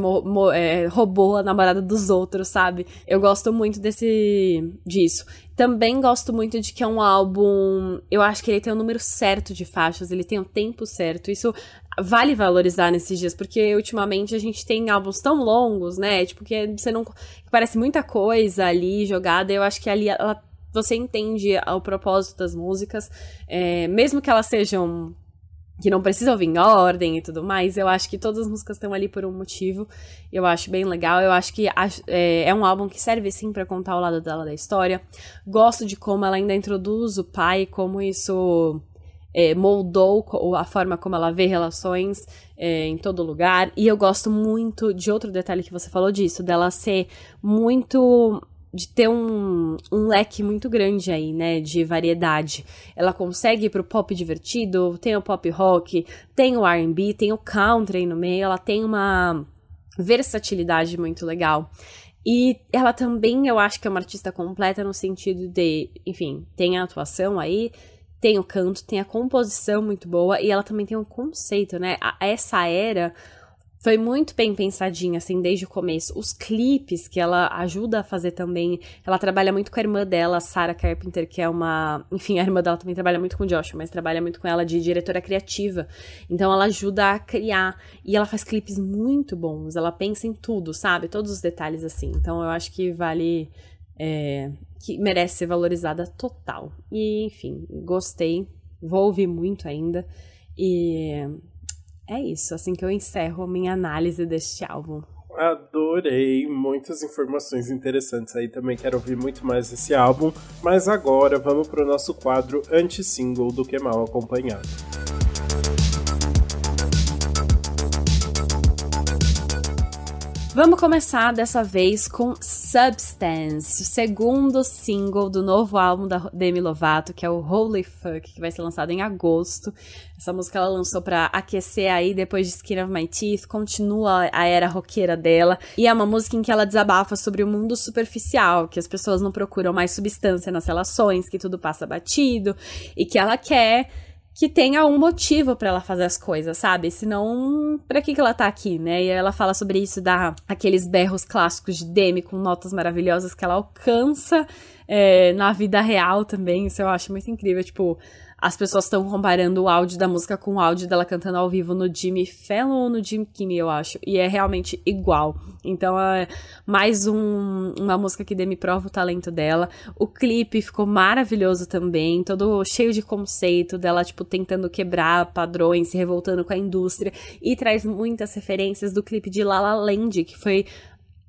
é, roubou a namorada dos outros, sabe? Eu gosto muito desse disso. Também gosto muito de que é um álbum. Eu acho que ele tem o número certo de faixas, ele tem o tempo certo. Isso vale valorizar nesses dias, porque ultimamente a gente tem álbuns tão longos, né? Tipo, que você não. Parece muita coisa ali jogada. Eu acho que ali ela, você entende o propósito das músicas, é, mesmo que elas sejam que não precisa ouvir em ordem e tudo mais. Eu acho que todas as músicas estão ali por um motivo. Eu acho bem legal. Eu acho que é, é um álbum que serve sim para contar o lado dela da história. Gosto de como ela ainda introduz o pai, como isso é, moldou a forma como ela vê relações é, em todo lugar. E eu gosto muito de outro detalhe que você falou disso, dela ser muito de ter um, um leque muito grande aí, né, de variedade. Ela consegue ir pro pop divertido, tem o pop rock, tem o R&B, tem o country no meio, ela tem uma versatilidade muito legal. E ela também, eu acho que é uma artista completa no sentido de, enfim, tem a atuação aí, tem o canto, tem a composição muito boa e ela também tem um conceito, né? Essa era foi muito bem pensadinha, assim, desde o começo. Os clipes que ela ajuda a fazer também. Ela trabalha muito com a irmã dela, Sarah Carpenter, que é uma. Enfim, a irmã dela também trabalha muito com o Joshua, mas trabalha muito com ela de diretora criativa. Então ela ajuda a criar. E ela faz clipes muito bons. Ela pensa em tudo, sabe? Todos os detalhes assim. Então eu acho que vale. É, que merece ser valorizada total. E, enfim, gostei. Vou ouvir muito ainda. E é isso, assim que eu encerro a minha análise deste álbum. Adorei, muitas informações interessantes aí. Também quero ouvir muito mais desse álbum. Mas agora vamos para o nosso quadro anti-single do Que Mal Acompanhado. Vamos começar dessa vez com Substance, o segundo single do novo álbum da Demi Lovato, que é o Holy Fuck, que vai ser lançado em agosto. Essa música ela lançou para aquecer aí depois de Skin of My Teeth, continua a era roqueira dela, e é uma música em que ela desabafa sobre o mundo superficial, que as pessoas não procuram mais substância nas relações, que tudo passa batido, e que ela quer que tenha um motivo para ela fazer as coisas, sabe? Senão, pra que, que ela tá aqui, né? E ela fala sobre isso, dá aqueles berros clássicos de Demi com notas maravilhosas que ela alcança é, na vida real também. Isso eu acho muito incrível. Tipo, as pessoas estão comparando o áudio da música com o áudio dela cantando ao vivo no Jimmy Fallon ou no Jimmy Kimmel, eu acho. E é realmente igual. Então é mais um, uma música que me prova o talento dela. O clipe ficou maravilhoso também, todo cheio de conceito dela, tipo, tentando quebrar padrões, se revoltando com a indústria. E traz muitas referências do clipe de La La Land, que foi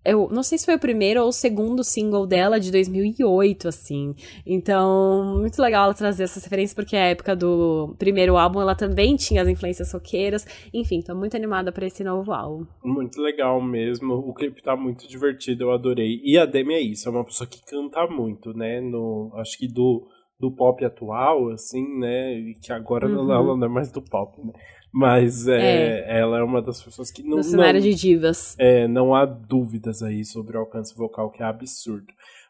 eu não sei se foi o primeiro ou o segundo single dela de 2008, assim. Então, muito legal ela trazer essas referências, porque a época do primeiro álbum ela também tinha as influências roqueiras. Enfim, tô muito animada para esse novo álbum. Muito legal mesmo. O clipe tá muito divertido, eu adorei. E a Demi é isso, é uma pessoa que canta muito, né? No, acho que do, do pop atual, assim, né? E que agora uhum. ela não é mais do pop, né? Mas é, é, ela é uma das pessoas que não. No cenário não, de divas. É, não há dúvidas aí sobre o alcance vocal, que é absurdo.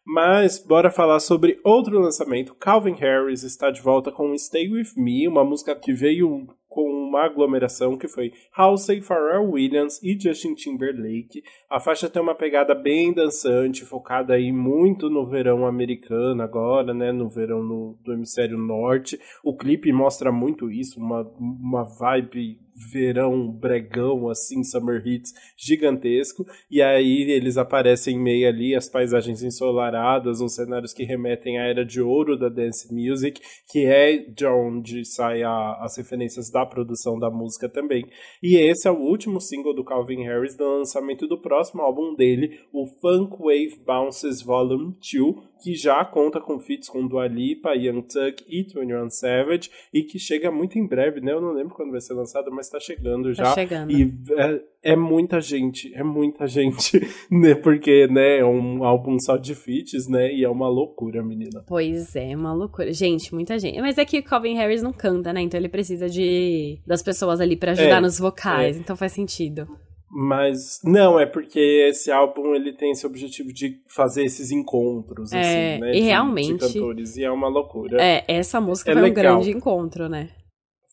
Mas bora falar sobre outro lançamento. Calvin Harris está de volta com Stay With Me, uma música que veio com uma aglomeração que foi Halsey, Pharrell Williams e Justin Timberlake. A faixa tem uma pegada bem dançante, focada aí muito no verão americano agora, né, no verão no, do hemisfério norte. O clipe mostra muito isso, uma, uma vibe verão bregão, assim, summer hits gigantesco. E aí eles aparecem em meio ali, as paisagens ensolaradas, uns cenários que remetem à era de ouro da dance music, que é de onde saem as referências da produção da música também. E esse é o último single do Calvin Harris do lançamento do próximo álbum dele, o Funk Wave Bounces Volume 2, que já conta com feats com Dua Lipa, Young Tuck e 21 Savage, e que chega muito em breve, né? Eu não lembro quando vai ser lançado, mas tá chegando já. Tá chegando. E é, é muita gente, é muita gente, né? Porque, né, é um álbum só de feats, né? E é uma loucura, menina. Pois é, uma loucura. Gente, muita gente. Mas é que o Calvin Harris não canta, né? Então ele precisa de das pessoas ali para ajudar é, nos vocais, é. então faz sentido. Mas não, é porque esse álbum ele tem esse objetivo de fazer esses encontros, é, assim, né? E de, realmente. De cantores, e é uma loucura. É, essa música é foi legal. um grande encontro, né?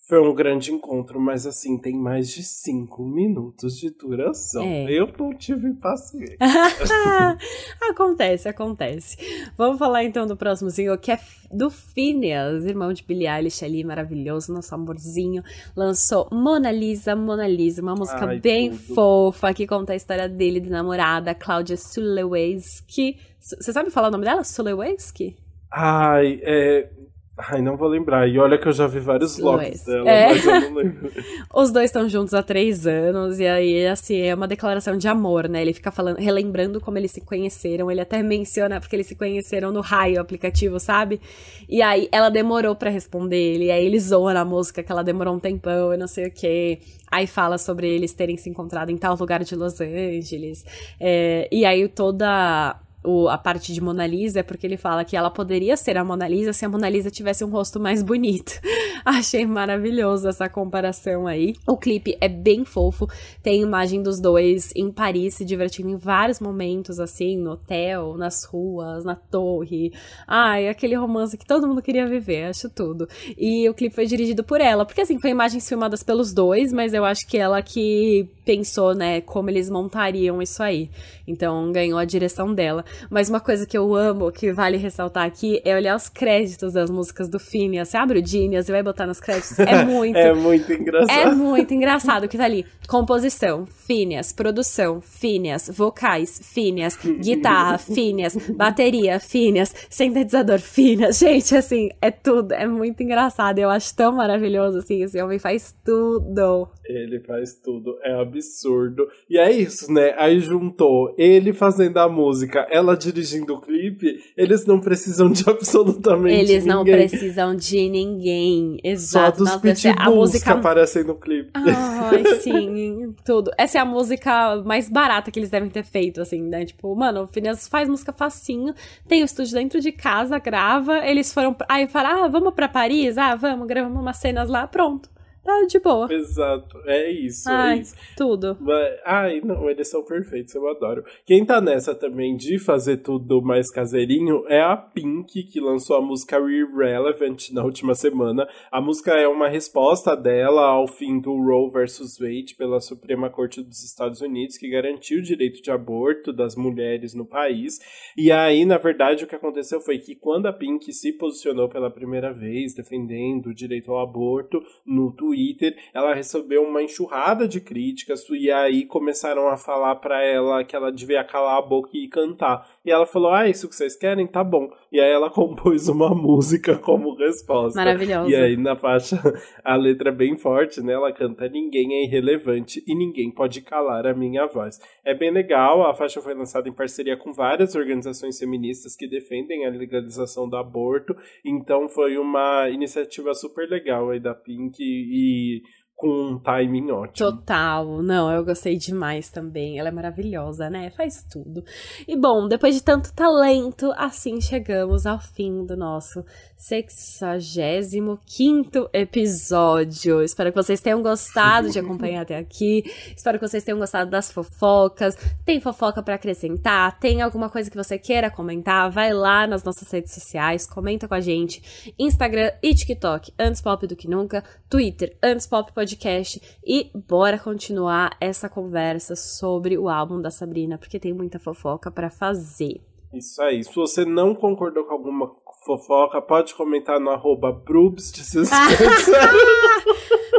Foi um grande encontro, mas assim, tem mais de cinco minutos de duração. É. Eu não tive paciência. acontece, acontece. Vamos falar então do próximo single, que é do Phineas, irmão de Billie Eilish ali, maravilhoso, nosso amorzinho. Lançou Mona Lisa, Mona Lisa, uma música Ai, bem tudo. fofa, que conta a história dele de namorada, Cláudia Sulewski. Você sabe falar o nome dela? Sulewski? Ai, é, Ai, não vou lembrar. E olha que eu já vi vários vlogs dela, é. mas eu não lembro. Os dois estão juntos há três anos, e aí, assim, é uma declaração de amor, né? Ele fica falando, relembrando como eles se conheceram. Ele até menciona porque eles se conheceram no raio aplicativo, sabe? E aí ela demorou para responder ele. E aí ele zoa na música que ela demorou um tempão e não sei o quê. Aí fala sobre eles terem se encontrado em tal lugar de Los Angeles. É, e aí toda o, a parte de Mona Lisa é porque ele fala que ela poderia ser a Mona Lisa se a Mona Lisa tivesse um rosto mais bonito. Achei maravilhoso essa comparação aí. O clipe é bem fofo, tem imagem dos dois em Paris se divertindo em vários momentos, assim, no hotel, nas ruas, na torre. Ai, aquele romance que todo mundo queria viver, acho tudo. E o clipe foi dirigido por ela, porque assim, foi imagens filmadas pelos dois, mas eu acho que ela que pensou, né, como eles montariam isso aí. Então ganhou a direção dela. Mas uma coisa que eu amo, que vale ressaltar aqui, é olhar os créditos das músicas do Phineas. Você abre o Genius e vai botar nos créditos. É muito. é muito engraçado. É muito engraçado que tá ali. Composição, Phineas. Produção, Phineas. Vocais, Phineas. Guitarra, Phineas. Bateria, Phineas. Sintetizador, Phineas. Gente, assim, é tudo. É muito engraçado. Eu acho tão maravilhoso, assim. Esse homem faz tudo. Ele faz tudo. É absurdo. E é isso, né? Aí juntou ele fazendo a música, ela ela dirigindo o clipe, eles não precisam de absolutamente Eles ninguém. não precisam de ninguém. Exato. Só dos pitbulls a música... que aparecem no clipe. Ai, sim, tudo. Essa é a música mais barata que eles devem ter feito, assim, né? Tipo, mano, o Phineas faz música facinho, tem o estúdio dentro de casa, grava, eles foram... Aí falaram, ah, vamos pra Paris? Ah, vamos, gravamos umas cenas lá, pronto tá de boa. Exato, é isso, é ai, é isso. Tudo. Mas, ai, não, eles são perfeitos, eu adoro. Quem tá nessa também de fazer tudo mais caseirinho é a Pink, que lançou a música Irrelevant na última semana. A música é uma resposta dela ao fim do Roe versus Wade pela Suprema Corte dos Estados Unidos, que garantiu o direito de aborto das mulheres no país. E aí, na verdade, o que aconteceu foi que quando a Pink se posicionou pela primeira vez defendendo o direito ao aborto no Twitter, Twitter, ela recebeu uma enxurrada de críticas e aí começaram a falar para ela que ela devia calar a boca e cantar. E ela falou: "Ah, isso que vocês querem? Tá bom". E aí ela compôs uma música como resposta. Maravilhosa. E aí na faixa a letra é bem forte, né? Ela canta: "Ninguém é irrelevante e ninguém pode calar a minha voz". É bem legal, a faixa foi lançada em parceria com várias organizações feministas que defendem a legalização do aborto, então foi uma iniciativa super legal aí da Pink e com um timing ótimo. Total, não, eu gostei demais também. Ela é maravilhosa, né? Faz tudo. E bom, depois de tanto talento, assim chegamos ao fim do nosso 65 episódio. Espero que vocês tenham gostado de acompanhar até aqui. Espero que vocês tenham gostado das fofocas. Tem fofoca para acrescentar? Tem alguma coisa que você queira comentar? Vai lá nas nossas redes sociais, comenta com a gente. Instagram e TikTok, antes pop do que nunca. Twitter, antes pop podcast. E bora continuar essa conversa sobre o álbum da Sabrina, porque tem muita fofoca para fazer. Isso aí. Se você não concordou com alguma fofoca, pode comentar no arroba Brubs de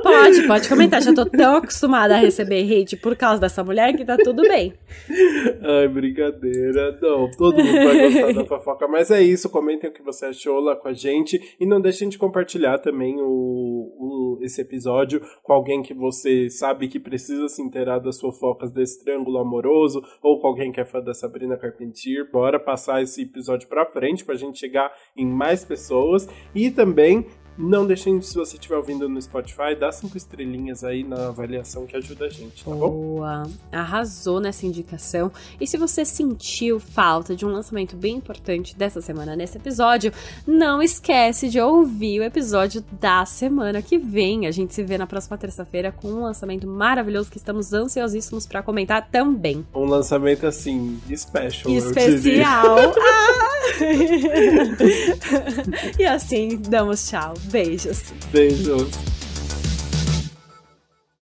Pode, pode comentar. Já tô tão acostumada a receber hate por causa dessa mulher que tá tudo bem. Ai, brincadeira. Não, todo mundo vai gostar da fofoca. Mas é isso, comentem o que você achou lá com a gente. E não deixem de compartilhar também o, o, esse episódio com alguém que você sabe que precisa se inteirar das fofocas desse triângulo amoroso, ou com alguém que é fã da Sabrina Carpentier. Bora passar esse episódio pra frente pra gente chegar em mais pessoas. E também não deixem, se você estiver ouvindo no Spotify, dá cinco estrelinhas aí na avaliação que ajuda a gente, tá bom? Boa! Arrasou nessa indicação. E se você sentiu falta de um lançamento bem importante dessa semana nesse episódio, não esquece de ouvir o episódio da semana que vem. A gente se vê na próxima terça-feira com um lançamento maravilhoso que estamos ansiosíssimos para comentar também. Um lançamento assim, special. Especial! ah! e assim, damos tchau. Beijos. Beijos.